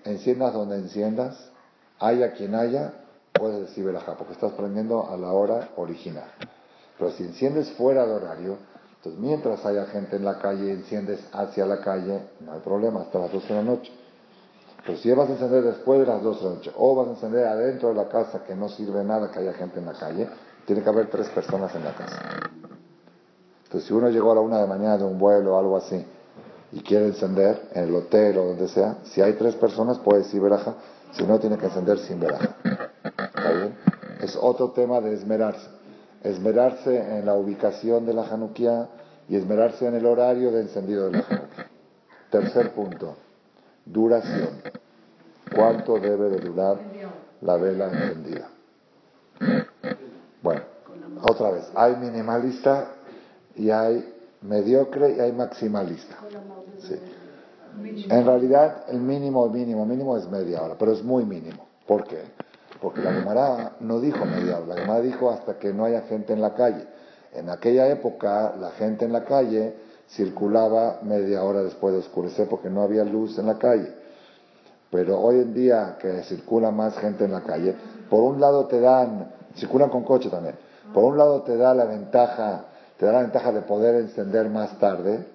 [SPEAKER 1] enciendas donde enciendas, haya quien haya, puedes decir verajá, porque estás prendiendo a la hora original. Pero si enciendes fuera de horario, entonces mientras haya gente en la calle, enciendes hacia la calle, no hay problema, hasta las 12 de la noche. Pero si vas a encender después de las 12 de la noche, o vas a encender adentro de la casa, que no sirve nada que haya gente en la calle, tiene que haber tres personas en la casa. Entonces, si uno llegó a la una de mañana de un vuelo o algo así, y quiere encender en el hotel o donde sea, si hay tres personas puede decir veraja, si no tiene que encender sin veraja. ¿Está bien? Es otro tema de esmerarse. Esmerarse en la ubicación de la Januquía y esmerarse en el horario de encendido de la Januquía. Tercer punto, duración. ¿Cuánto debe de durar la vela encendida? Bueno, otra vez, hay minimalista y hay mediocre y hay maximalista. En realidad, el mínimo, mínimo, mínimo es media hora, pero es muy mínimo. ¿Por qué? Porque la Gemara no dijo media hora, la Gemara dijo hasta que no haya gente en la calle. En aquella época, la gente en la calle circulaba media hora después de oscurecer porque no había luz en la calle. Pero hoy en día que circula más gente en la calle, por un lado te dan, circulan con coche también, por un lado te da la ventaja, te da la ventaja de poder encender más tarde,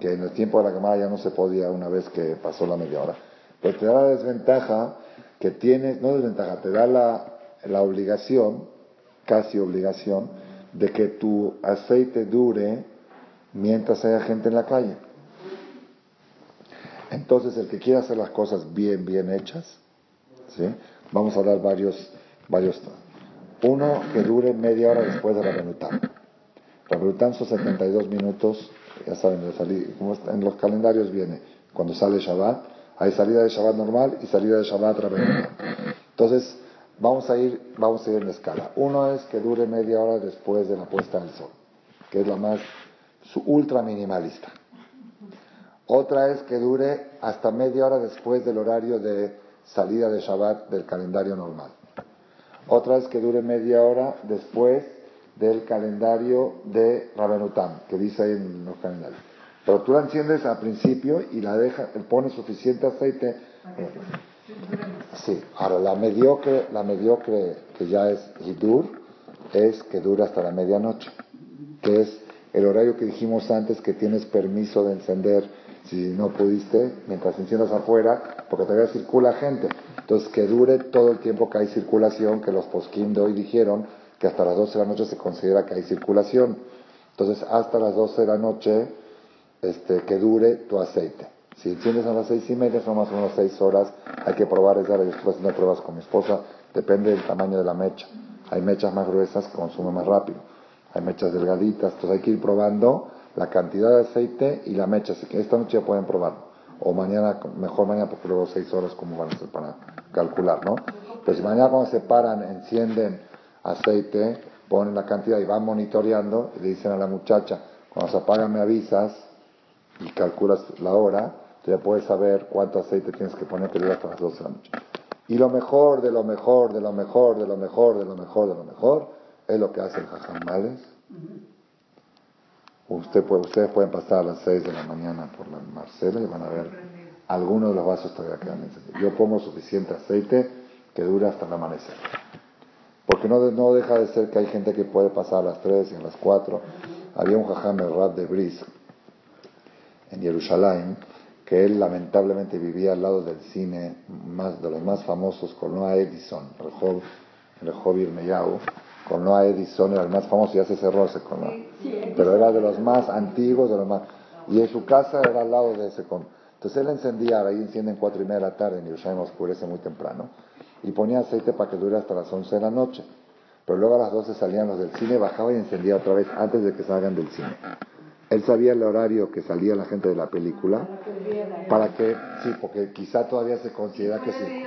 [SPEAKER 1] que en el tiempo de la cámara ya no se podía una vez que pasó la media hora, pero te da la desventaja que tienes, no desventaja, te da la, la obligación, casi obligación, de que tu aceite dure mientras haya gente en la calle. Entonces, el que quiera hacer las cosas bien, bien hechas, ¿sí? vamos a dar varios, varios. Uno que dure media hora después de la Benután. La Benután son 72 minutos, ya saben, como en los calendarios viene, cuando sale Shabbat, hay salida de Shabbat normal y salida de Shabbat Benután. Entonces, vamos a ir, vamos a ir en escala. Uno es que dure media hora después de la puesta del sol, que es la más ultra minimalista. Otra es que dure hasta media hora después del horario de salida de Shabbat del calendario normal. Otra es que dure media hora después del calendario de Rabenutam, que dice ahí en los calendarios. Pero tú la enciendes al principio y la dejas, pones suficiente aceite. Sí, ahora la mediocre, la mediocre que ya es Hidur, es que dura hasta la medianoche, que es el horario que dijimos antes que tienes permiso de encender si no pudiste, mientras enciendas afuera, porque todavía circula gente. Entonces, que dure todo el tiempo que hay circulación, que los posquín de hoy dijeron que hasta las 12 de la noche se considera que hay circulación. Entonces, hasta las 12 de la noche, este, que dure tu aceite. Si enciendes a las seis y media, son más o menos seis horas. Hay que probar, es dar después de pruebas con mi esposa. Depende del tamaño de la mecha. Hay mechas más gruesas que consumen más rápido. Hay mechas delgaditas. Entonces hay que ir probando la cantidad de aceite y la mecha. Así que esta noche ya pueden probarlo. O mañana, mejor mañana, porque luego seis horas, ¿cómo van a ser para calcular, no? Pues si mañana cuando se paran, encienden aceite, ponen la cantidad y van monitoreando, y le dicen a la muchacha, cuando se apaga me avisas y calculas la hora, ya puedes saber cuánto aceite tienes que poner que hasta las 12 de la noche. Y lo mejor, de lo mejor, de lo mejor, de lo mejor, de lo mejor, de lo mejor, es lo que hace el jajamales. Usted puede, ustedes pueden pasar a las 6 de la mañana por la Marcela y van a ver algunos de los vasos todavía quedan. Yo pongo suficiente aceite que dura hasta el amanecer. Porque no, no deja de ser que hay gente que puede pasar a las 3 y a las 4. Había un jajam el Rab de Brisk en Jerusalén que él lamentablemente vivía al lado del cine más, de los más famosos con Noah Edison, el Rehov Irmeyau, con Noah Edison era el más famoso, ya se cerró ese con pero era de los más antiguos, de los más, y en su casa era al lado de ese con. Entonces él encendía, ahí encienden cuatro y media de la tarde, en Yerushalayim oscurece muy temprano, y ponía aceite para que dure hasta las once de la noche. Pero luego a las doce salían los del cine, bajaba y encendía otra vez antes de que salgan del cine. Él sabía el horario que salía la gente de la película, para que, sí, porque quizá todavía se considera que sí.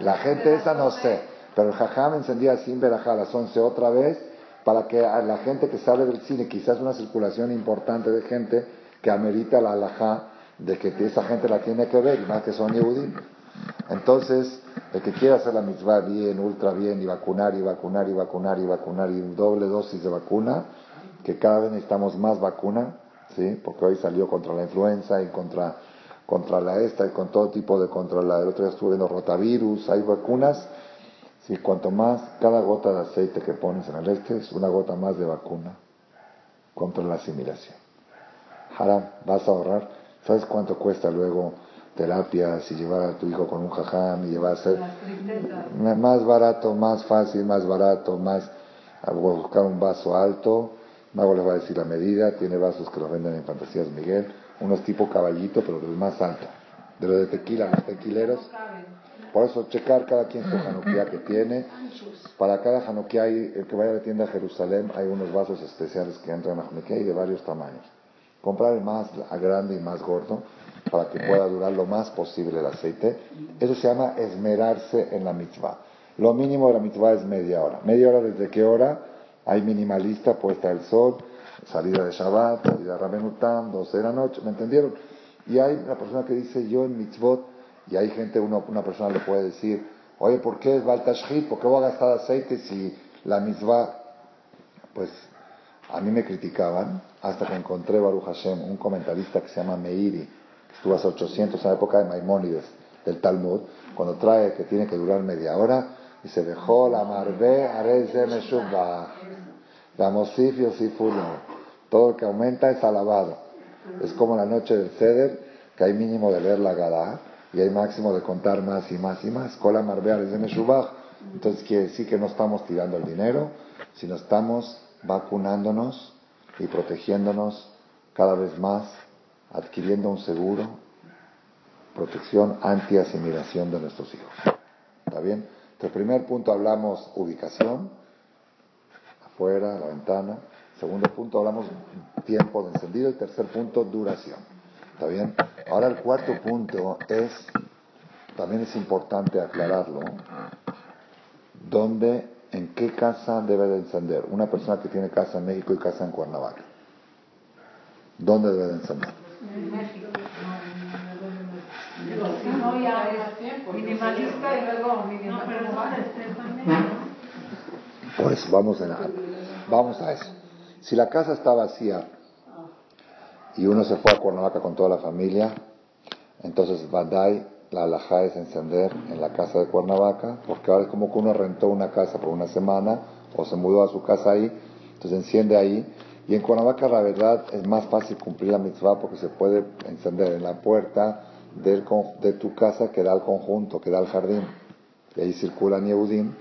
[SPEAKER 1] La gente esa no sé, pero el jajam encendía sin verajá a las 11 otra vez para que a la gente que sale del cine, quizás una circulación importante de gente que amerita la alajá de que esa gente la tiene que ver, y más que son yehudim. Entonces, el que quiera hacer la mitzvah bien, ultra bien, y vacunar, y vacunar, y vacunar, y vacunar, y doble dosis de vacuna, que cada vez necesitamos más vacuna, ¿sí? Porque hoy salió contra la influenza y contra, contra la esta y con todo tipo de contra la, el otro día estuve viendo rotavirus, hay vacunas y cuanto más, cada gota de aceite que pones en el este es una gota más de vacuna contra la asimilación. Haram, vas a ahorrar. ¿Sabes cuánto cuesta luego terapias y llevar a tu hijo con un jajam y llevar a ser más barato, más fácil, más barato, más a buscar un vaso alto. Mago les va a decir la medida, tiene vasos que los venden en Fantasías Miguel, unos tipo caballito, pero los más altos. De los de tequila, los tequileros. Por eso checar cada quien su Hanukkah que tiene. Para cada Hanukkah, el que vaya a la tienda a Jerusalén, hay unos vasos especiales que entran a Hanukkah y de varios tamaños. Comprar el más grande y más gordo para que pueda durar lo más posible el aceite. Eso se llama esmerarse en la mitzvah. Lo mínimo de la mitzvah es media hora. Media hora desde qué hora? Hay minimalista, puesta del sol, salida de Shabbat, salida de Ramenutam, 12 de la noche, ¿me entendieron? Y hay una persona que dice yo en mitzvot y hay gente, una persona le puede decir, oye, ¿por qué es Baltashit? ¿Por qué voy a gastar aceite si la misma? Pues a mí me criticaban hasta que encontré Baruch Hashem, un comentarista que se llama Meiri, que estuvo hace 800 en la época de Maimónides, del Talmud, cuando trae que tiene que durar media hora, y se dejó la marbe areze meshubba, la mosif Todo lo que aumenta es alabado. Es como la noche del ceder, que hay mínimo de leer la Gadá, y hay máximo de contar más y más y más. Cola marbear es de Meshubach. Entonces quiere decir que no estamos tirando el dinero, sino estamos vacunándonos y protegiéndonos cada vez más, adquiriendo un seguro, protección anti-asimilación de nuestros hijos. ¿Está bien? Entonces, primer punto hablamos ubicación, afuera, la ventana. Segundo punto hablamos tiempo de encendido. El tercer punto, duración. ¿Está bien? Ahora el cuarto punto es, también es importante aclararlo, ¿dónde, en qué casa debe de encender? Una persona que tiene casa en México y casa en Cuernavaca. ¿Dónde debe de encender? En México. Minimalista y luego Pues vamos a, vamos a eso. Si la casa está vacía, y uno se fue a Cuernavaca con toda la familia, entonces Bandai, la alhaja es encender en la casa de Cuernavaca, porque ahora es como que uno rentó una casa por una semana o se mudó a su casa ahí, entonces enciende ahí. Y en Cuernavaca la verdad es más fácil cumplir la mitzvah porque se puede encender en la puerta del, de tu casa que da al conjunto, que da al jardín. Y ahí circula Yehudim.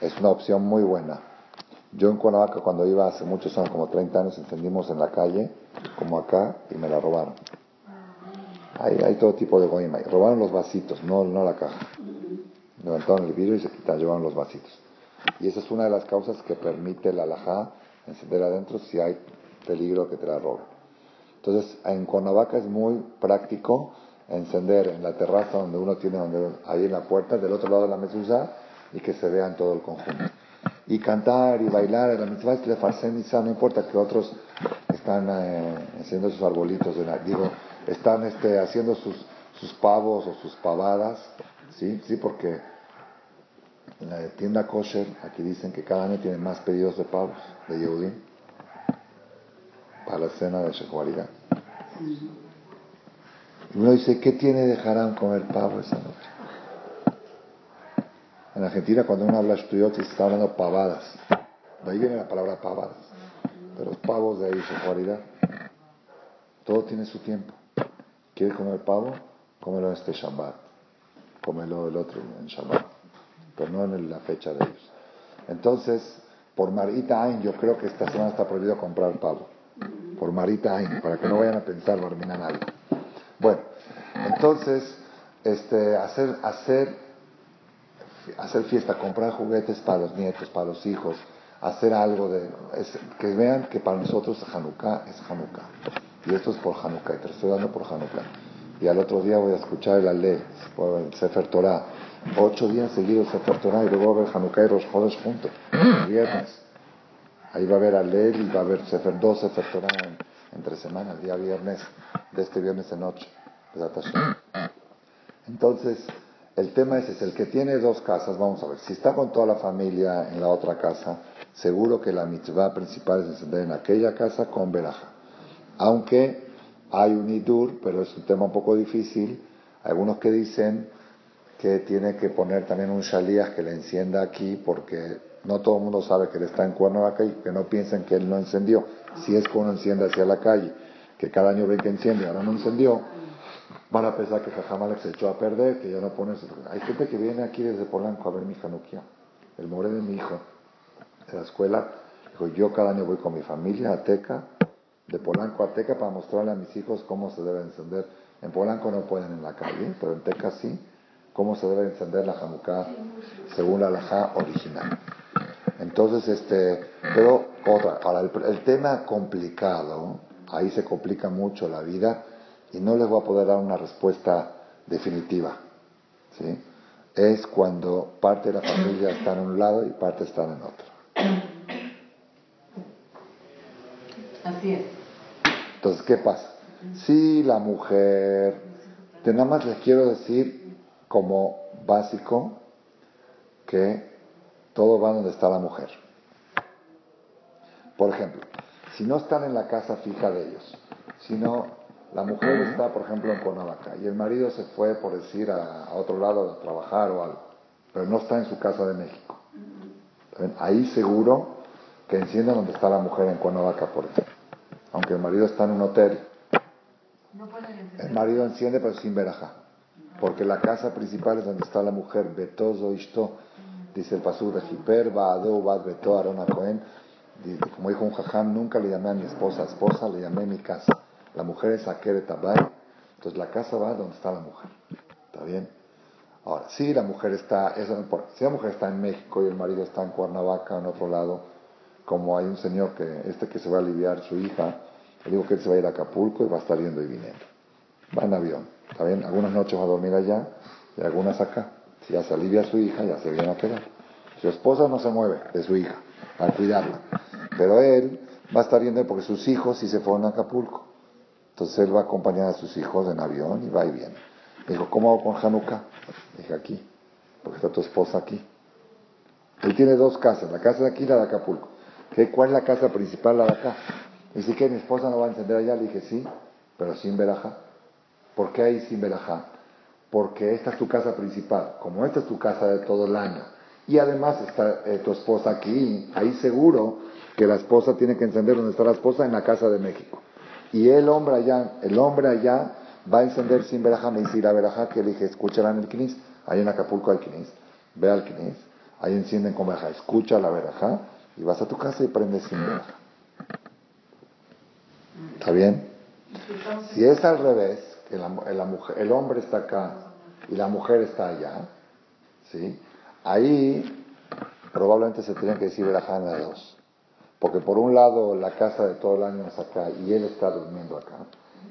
[SPEAKER 1] Es una opción muy buena. Yo en Cuernavaca cuando iba hace muchos años, como 30 años, encendimos en la calle, como acá, y me la robaron. Hay, hay todo tipo de goima. Robaron los vasitos, no, no la caja. Levantaron el vidrio y se quitaron, llevaron los vasitos. Y esa es una de las causas que permite la alajá encender adentro si hay peligro que te la roben. Entonces, en Cuernavaca es muy práctico encender en la terraza donde uno tiene, donde, ahí en la puerta, del otro lado de la mesa y que se vea en todo el conjunto y cantar y bailar. La mitzvah es misa, no importa que otros están eh, haciendo sus arbolitos, de la, digo, están este, haciendo sus, sus pavos o sus pavadas, ¿sí? Sí, porque en la tienda kosher, aquí dicen que cada año tienen más pedidos de pavos de Yehudim para la cena de Shehuaridad. Y uno dice, ¿qué tiene de haram comer pavo esa noche? En Argentina, cuando uno habla estudiot, se está hablando pavadas. De ahí viene la palabra pavadas. De los pavos de ahí. Todo tiene su tiempo. ¿Quieres comer pavo? Cómelo este Shabbat. Cómelo el otro en Shabbat. Pero no en la fecha de ellos. Entonces, por Marita Ain, yo creo que esta semana está prohibido comprar pavo. Por Marita Ain, para que no vayan a pensar, dormir a nadie. Bueno, entonces, este, hacer, hacer hacer fiesta, comprar juguetes para los nietos, para los hijos, hacer algo de... que vean que para nosotros Hanukkah es Hanukkah. Y esto es por Hanukkah, y te estoy dando por Hanukkah. Y al otro día voy a escuchar el Ale, el Sefer Torah. Ocho días seguidos Sefer Torah y luego va a haber Hanukkah y Rosh Chodesh juntos, el viernes. Ahí va a haber Ale y va a haber Sefer, dos Sefer Torah entre semanas, el día viernes, de este viernes de noche. Entonces, el tema es, es el que tiene dos casas, vamos a ver, si está con toda la familia en la otra casa, seguro que la mitzvah principal es encender en aquella casa con veraja. Aunque hay un idur, pero es un tema un poco difícil, algunos que dicen que tiene que poner también un shaliach que le encienda aquí porque no todo el mundo sabe que él está en Cuernavaca y que no piensen que él no encendió. Si es que uno enciende hacia la calle, que cada año ven que enciende, ahora no encendió, Van a pensar que Jajamalex se echó a perder, que ya no pones... Hay gente que viene aquí desde Polanco a ver mi Januquia. El more de mi hijo, de la escuela. Dijo, yo cada año voy con mi familia a Teca, de Polanco a Teca, para mostrarle a mis hijos cómo se debe encender. En Polanco no pueden en la calle, pero en Teca sí, cómo se debe encender la Janucá según la laja original. Entonces, este, pero otra, ahora el, el tema complicado, ahí se complica mucho la vida y no les voy a poder dar una respuesta definitiva. ¿sí? Es cuando parte de la familia está en un lado y parte está en otro.
[SPEAKER 2] Así es.
[SPEAKER 1] Entonces, ¿qué pasa? Si la mujer, de nada más les quiero decir como básico que todo va donde está la mujer. Por ejemplo, si no están en la casa fija de ellos, sino la mujer está, por ejemplo, en Cuernavaca y el marido se fue, por decir, a, otro lado a trabajar o algo, pero no está en su casa de México. Ahí seguro que encienden donde está la mujer en Cuernavaca, por ejemplo. Aunque el marido está en un hotel. El marido enciende, pero sin veraja. Porque la casa principal es donde está la mujer. Betozo Ishto, dice el pasú de Jiper, Baado, Bad Beto, Arona Cohen. Como dijo un jajam, nunca le llamé a mi esposa esposa, le llamé mi casa. La mujer es de Tabay, entonces la casa va donde está la mujer. ¿Está bien? Ahora, si la mujer está, eso no importa. Si la mujer está en México y el marido está en Cuernavaca, en otro lado, como hay un señor que, este que se va a aliviar su hija, le digo que él se va a ir a Acapulco y va a estar yendo y viniendo. Va en avión, ¿está bien? Algunas noches va a dormir allá y algunas acá. Si ya se alivia su hija, ya se viene a quedar. Su esposa no se mueve de su hija, a cuidarla. Pero él va a estar yendo porque sus hijos sí se fueron a Acapulco. Entonces él va a acompañar a sus hijos en avión y va y viene. dijo, ¿cómo hago con Hanukkah? Dije, aquí, porque está tu esposa aquí. Él tiene dos casas, la casa de aquí y la de Acapulco. ¿Qué, ¿Cuál es la casa principal, la de acá? Dice que mi esposa no va a encender allá. Le dije, sí, pero sin veraja. ¿Por qué hay sin veraja? Porque esta es tu casa principal. Como esta es tu casa de todo el año. Y además está eh, tu esposa aquí. Ahí seguro que la esposa tiene que encender donde está la esposa en la casa de México. Y el hombre allá, el hombre allá va a encender sin veraja, me dice, la veraja que le dije, escúchala en el quinis, ahí en Acapulco hay quinis, ve al quinis, ahí encienden con veraja, escucha la veraja y vas a tu casa y prendes sin veraja. ¿Está bien? Si es al revés, que la, mujer, el hombre está acá y la mujer está allá, ¿sí? Ahí probablemente se tiene que decir verajá en las dos. Porque por un lado la casa de todo el año es acá y él está durmiendo acá.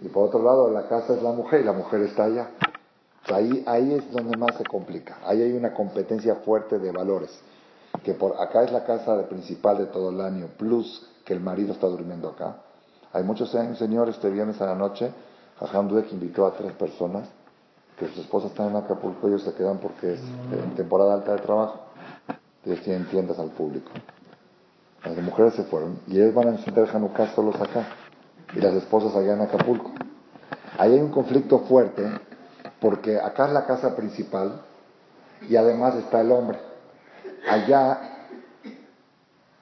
[SPEAKER 1] Y por otro lado la casa es la mujer y la mujer está allá. Ahí, ahí es donde más se complica. Ahí hay una competencia fuerte de valores. Que por acá es la casa principal de todo el año, plus que el marido está durmiendo acá. Hay muchos años, señores, este viernes a la noche, Jajam que invitó a tres personas que sus esposas están en Acapulco, ellos se quedan porque es en temporada alta de trabajo. Ellos tienen tiendas al público. Las mujeres se fueron y ellos van a encender Hanukkah solos acá y las esposas allá en Acapulco. Ahí hay un conflicto fuerte porque acá es la casa principal y además está el hombre. Allá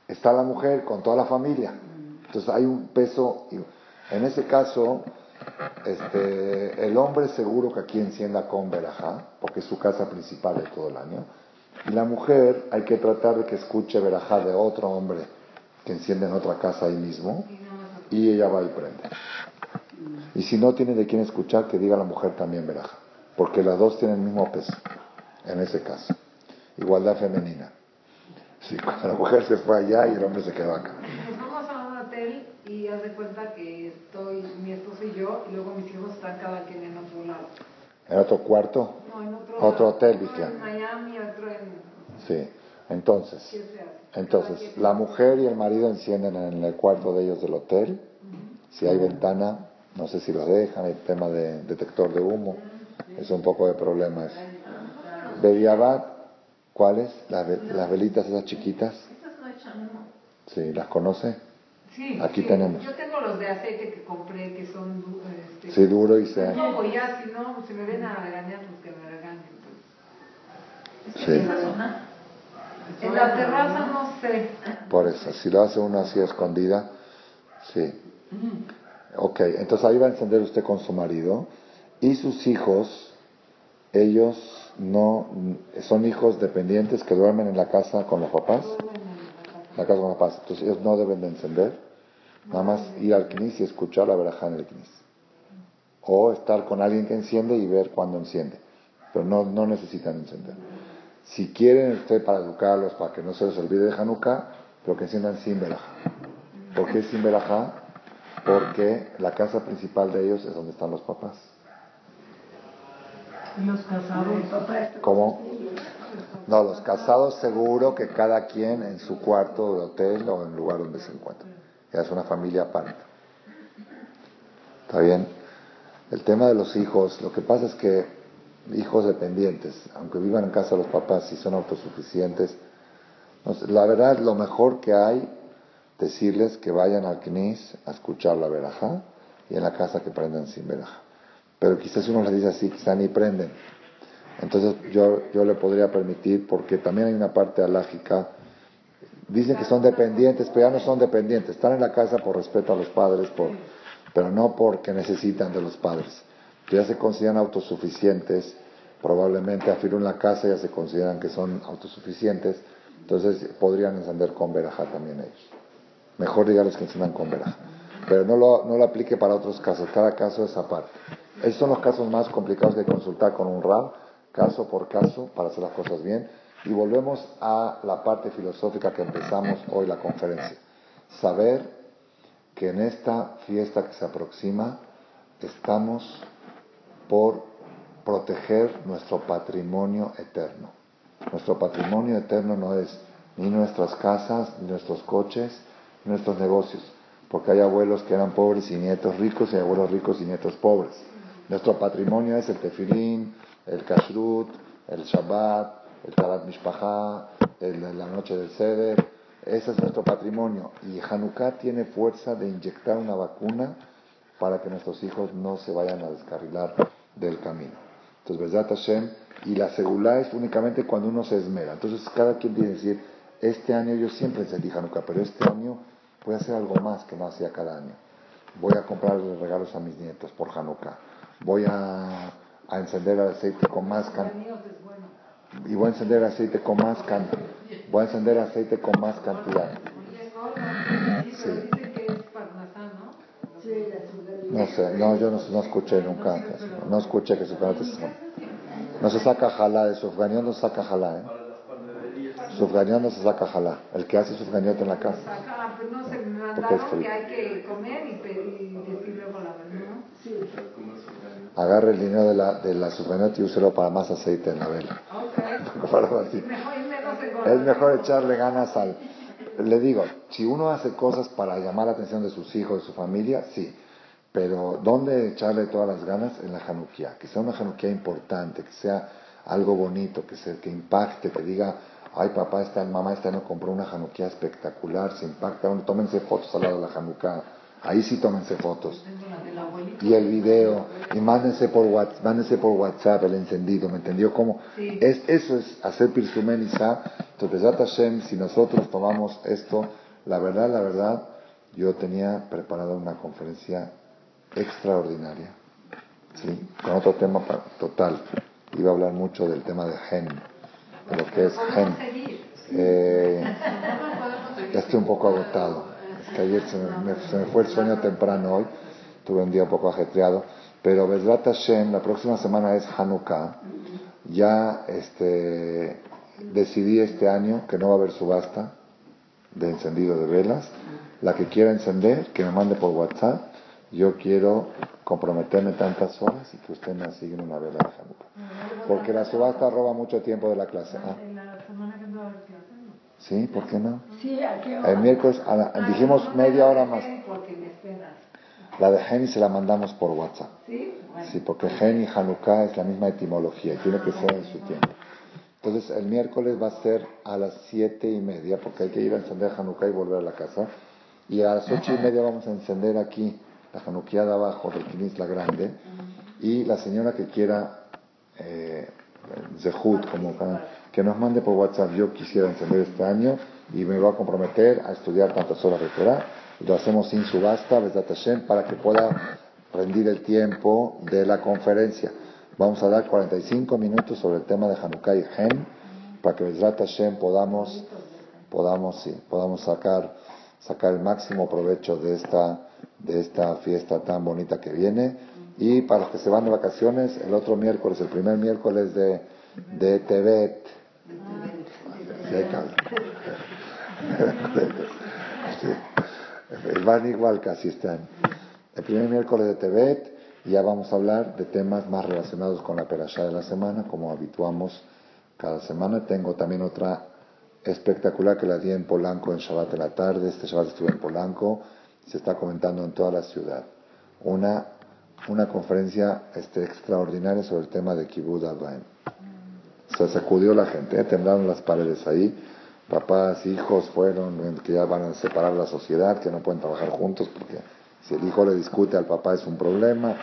[SPEAKER 1] está la mujer con toda la familia. Entonces hay un peso. En ese caso, este, el hombre seguro que aquí encienda con verajá, porque es su casa principal de todo el año. Y la mujer hay que tratar de que escuche verajá de otro hombre que enciende en otra casa ahí mismo y ella va y prende. Y si no tiene de quién escuchar, que diga la mujer también verajá, porque las dos tienen el mismo peso en ese caso. Igualdad femenina. Sí, cuando la mujer se fue allá y el hombre se quedó acá.
[SPEAKER 2] Nos vamos a un hotel y haz de cuenta que estoy mi esposo y yo, y luego mis hijos están cada quien en otro lado.
[SPEAKER 1] ¿En otro cuarto?
[SPEAKER 2] No, en otro,
[SPEAKER 1] otro hotel,
[SPEAKER 2] Uno en Miami, otro en...
[SPEAKER 1] Sí, entonces, entonces la mujer y el marido encienden en el cuarto de ellos del hotel. Si hay ventana, no sé si lo dejan, el tema de detector de humo, es un poco de problema eso. Bediabat, ¿cuáles? Las, las velitas esas chiquitas. Sí, ¿las conoce?
[SPEAKER 2] Sí,
[SPEAKER 1] Aquí tenemos.
[SPEAKER 2] Yo tengo los de aceite que compré que son este,
[SPEAKER 1] sí, duro y se.
[SPEAKER 2] No, pues ya, si no, se me ven a regañar, pues que me regañen.
[SPEAKER 1] Pues. Sí.
[SPEAKER 2] En la terraza no sé.
[SPEAKER 1] Por eso, si lo hace uno así escondida, sí. Ok, entonces ahí va a encender usted con su marido Y sus hijos, ellos no son hijos dependientes que duermen en la casa con los papás. La casa con los papás. Entonces ellos no deben de encender. Nada más ir al knis y escuchar la verajá en el knis. O estar con alguien que enciende y ver cuándo enciende. Pero no, no necesitan encender. Si quieren usted para educarlos, para que no se les olvide de Hanukkah, pero que enciendan sin verajá. ¿Por qué sin verajá? Porque la casa principal de ellos es donde están los papás.
[SPEAKER 2] Los casados.
[SPEAKER 1] ¿Cómo? No, los casados seguro que cada quien en su cuarto de hotel o en el lugar donde se encuentra. Ya es una familia aparte. ¿Está bien? El tema de los hijos, lo que pasa es que hijos dependientes, aunque vivan en casa de los papás, si son autosuficientes, la verdad lo mejor que hay decirles que vayan al CNIS a escuchar la verajá y en la casa que prendan sin verajá. Pero quizás uno les dice así, quizás ni prenden. Entonces yo, yo le podría permitir, porque también hay una parte alágica, dicen que son dependientes, pero ya no son dependientes, están en la casa por respeto a los padres, por, pero no porque necesitan de los padres. Ya se consideran autosuficientes, probablemente afirman la casa ya se consideran que son autosuficientes, entonces podrían encender con verajá también ellos. Mejor dígales que enciendan con verajá. Pero no lo, no lo aplique para otros casos, cada caso es aparte. Estos son los casos más complicados de consultar con un rab, caso por caso, para hacer las cosas bien. Y volvemos a la parte filosófica que empezamos hoy la conferencia. Saber que en esta fiesta que se aproxima estamos por proteger nuestro patrimonio eterno. Nuestro patrimonio eterno no es ni nuestras casas, ni nuestros coches, ni nuestros negocios, porque hay abuelos que eran pobres y nietos ricos y abuelos ricos y nietos pobres. Nuestro patrimonio es el tefilín, el kashrut, el shabbat, el talat mishpachá, la noche del seder. Ese es nuestro patrimonio. Y Hanukkah tiene fuerza de inyectar una vacuna para que nuestros hijos no se vayan a descarrilar del camino. Entonces, verdad Hashem, y la segula es únicamente cuando uno se esmera. Entonces, cada quien tiene que decir, este año yo siempre encendí Hanukkah, pero este año voy a hacer algo más que no hacía cada año. Voy a comprarle regalos a mis nietos por Hanukkah voy a, encender el aceite con más cantidad. Y voy a encender aceite con más cantidad. Voy a encender aceite con más cantidad. Sí. No sé, no, yo no, escuché nunca No escuché que Sufganiot No se saca jalá, de Sufganiot no se saca jalá, ¿eh? Sufganiot no se saca jalá. El que hace Sufganiot en la casa.
[SPEAKER 2] Porque es que hay que comer y, decir luego la verdad. Sí
[SPEAKER 1] agarre el dinero de la, de la y úselo para más aceite en la vela. es mejor echarle ganas al... Le digo, si uno hace cosas para llamar la atención de sus hijos, de su familia, sí. Pero ¿dónde echarle todas las ganas? En la januquía. Que sea una januquía importante, que sea algo bonito, que, se, que impacte, que diga, ay papá, esta mamá esta no compró una januquía espectacular, se impacta, tómense fotos al lado de la januquía Ahí sí tómense fotos. Y el video, y mándense por, WhatsApp, mándense por WhatsApp el encendido, ¿me entendió cómo? Es, eso es hacer Pirsumen Isa. Entonces, Hashem, si nosotros tomamos esto, la verdad, la verdad, yo tenía preparada una conferencia extraordinaria, ¿sí? Con otro tema total. Iba a hablar mucho del tema de gen, lo que es gen. Eh, ya estoy un poco agotado. Que ayer se me, fue el sueño temprano hoy, tuve un día un poco ajetreado, pero Bezrat Hashem, la próxima semana es Hanukkah, ya este, decidí este año que no va a haber subasta de encendido de velas, la que quiera encender, que me mande por WhatsApp, yo quiero comprometerme tantas horas y que usted me asigne una vela de Hanukkah. Porque la subasta roba mucho tiempo de la clase. ¿ah? ¿Sí? ¿Por qué no?
[SPEAKER 2] Sí,
[SPEAKER 1] El miércoles dijimos media hora más. La de Geni se la mandamos por WhatsApp.
[SPEAKER 2] ¿Sí?
[SPEAKER 1] Sí, porque Geni y Hanukkah es la misma etimología y tiene que ser en su tiempo. Entonces el miércoles va a ser a las siete y media porque hay que ir a encender Hanukkah y volver a la casa. Y a las ocho y media vamos a encender aquí la Hanukkah de abajo del Kinis la Grande. Y la señora que quiera eh, Zehut, como que nos mande por WhatsApp, yo quisiera encender este año y me voy a comprometer a estudiar tantas horas de Torah. Lo hacemos sin subasta, para que pueda rendir el tiempo de la conferencia. Vamos a dar 45 minutos sobre el tema de Hanukkah y Gen para que Bezrat Hashem podamos, podamos, sí, podamos sacar, sacar el máximo provecho de esta, de esta fiesta tan bonita que viene. Y para los que se van de vacaciones, el otro miércoles, el primer miércoles de, de Tebet. Van igual casi están. El primer miércoles de Tebet ya vamos a hablar de temas más relacionados con la perashá de la semana, como habituamos cada semana. Tengo también otra espectacular que la di en Polanco en Shabbat de la tarde. Este Shabbat estuve en Polanco. Se está comentando en toda la ciudad. Una, una conferencia este, extraordinaria sobre el tema de Kibbutz Abaim. Se sacudió la gente, ¿eh? temblaron las paredes ahí. Papás, hijos fueron, que ya van a separar la sociedad, que no pueden trabajar juntos porque si el hijo le discute al papá es un problema.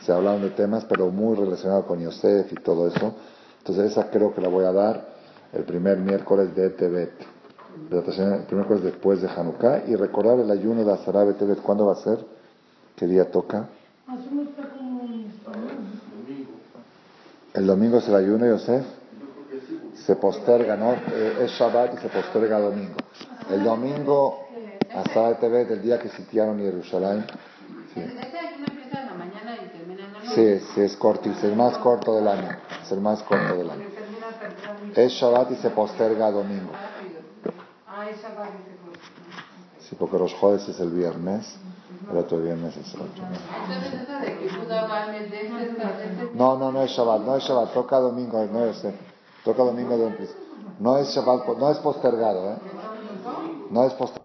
[SPEAKER 1] Se hablaron de temas, pero muy relacionados con Yosef y todo eso. Entonces esa creo que la voy a dar el primer miércoles de Tebet. El primer miércoles después de Hanukkah. Y recordar el ayuno de Azarabe Tebet. ¿Cuándo va a ser? ¿Qué día toca? El domingo es el ayuno, Yosef. Se posterga, ¿no? Eh, es Shabbat y se posterga domingo. El domingo hasta Tebet, el día que sitiaron Jerusalén. Sí. Sí, sí, es corto, es el más corto del año. Es el más corto del año. Es Shabbat y se posterga a domingo. Sí, porque los jueves es el viernes, el otro viernes es el otro. No, no, no es Shabbat, no es Shabbat, toca domingo, no es, toca domingo de un No es Shabbat, no es postergado, ¿eh? No es postergado.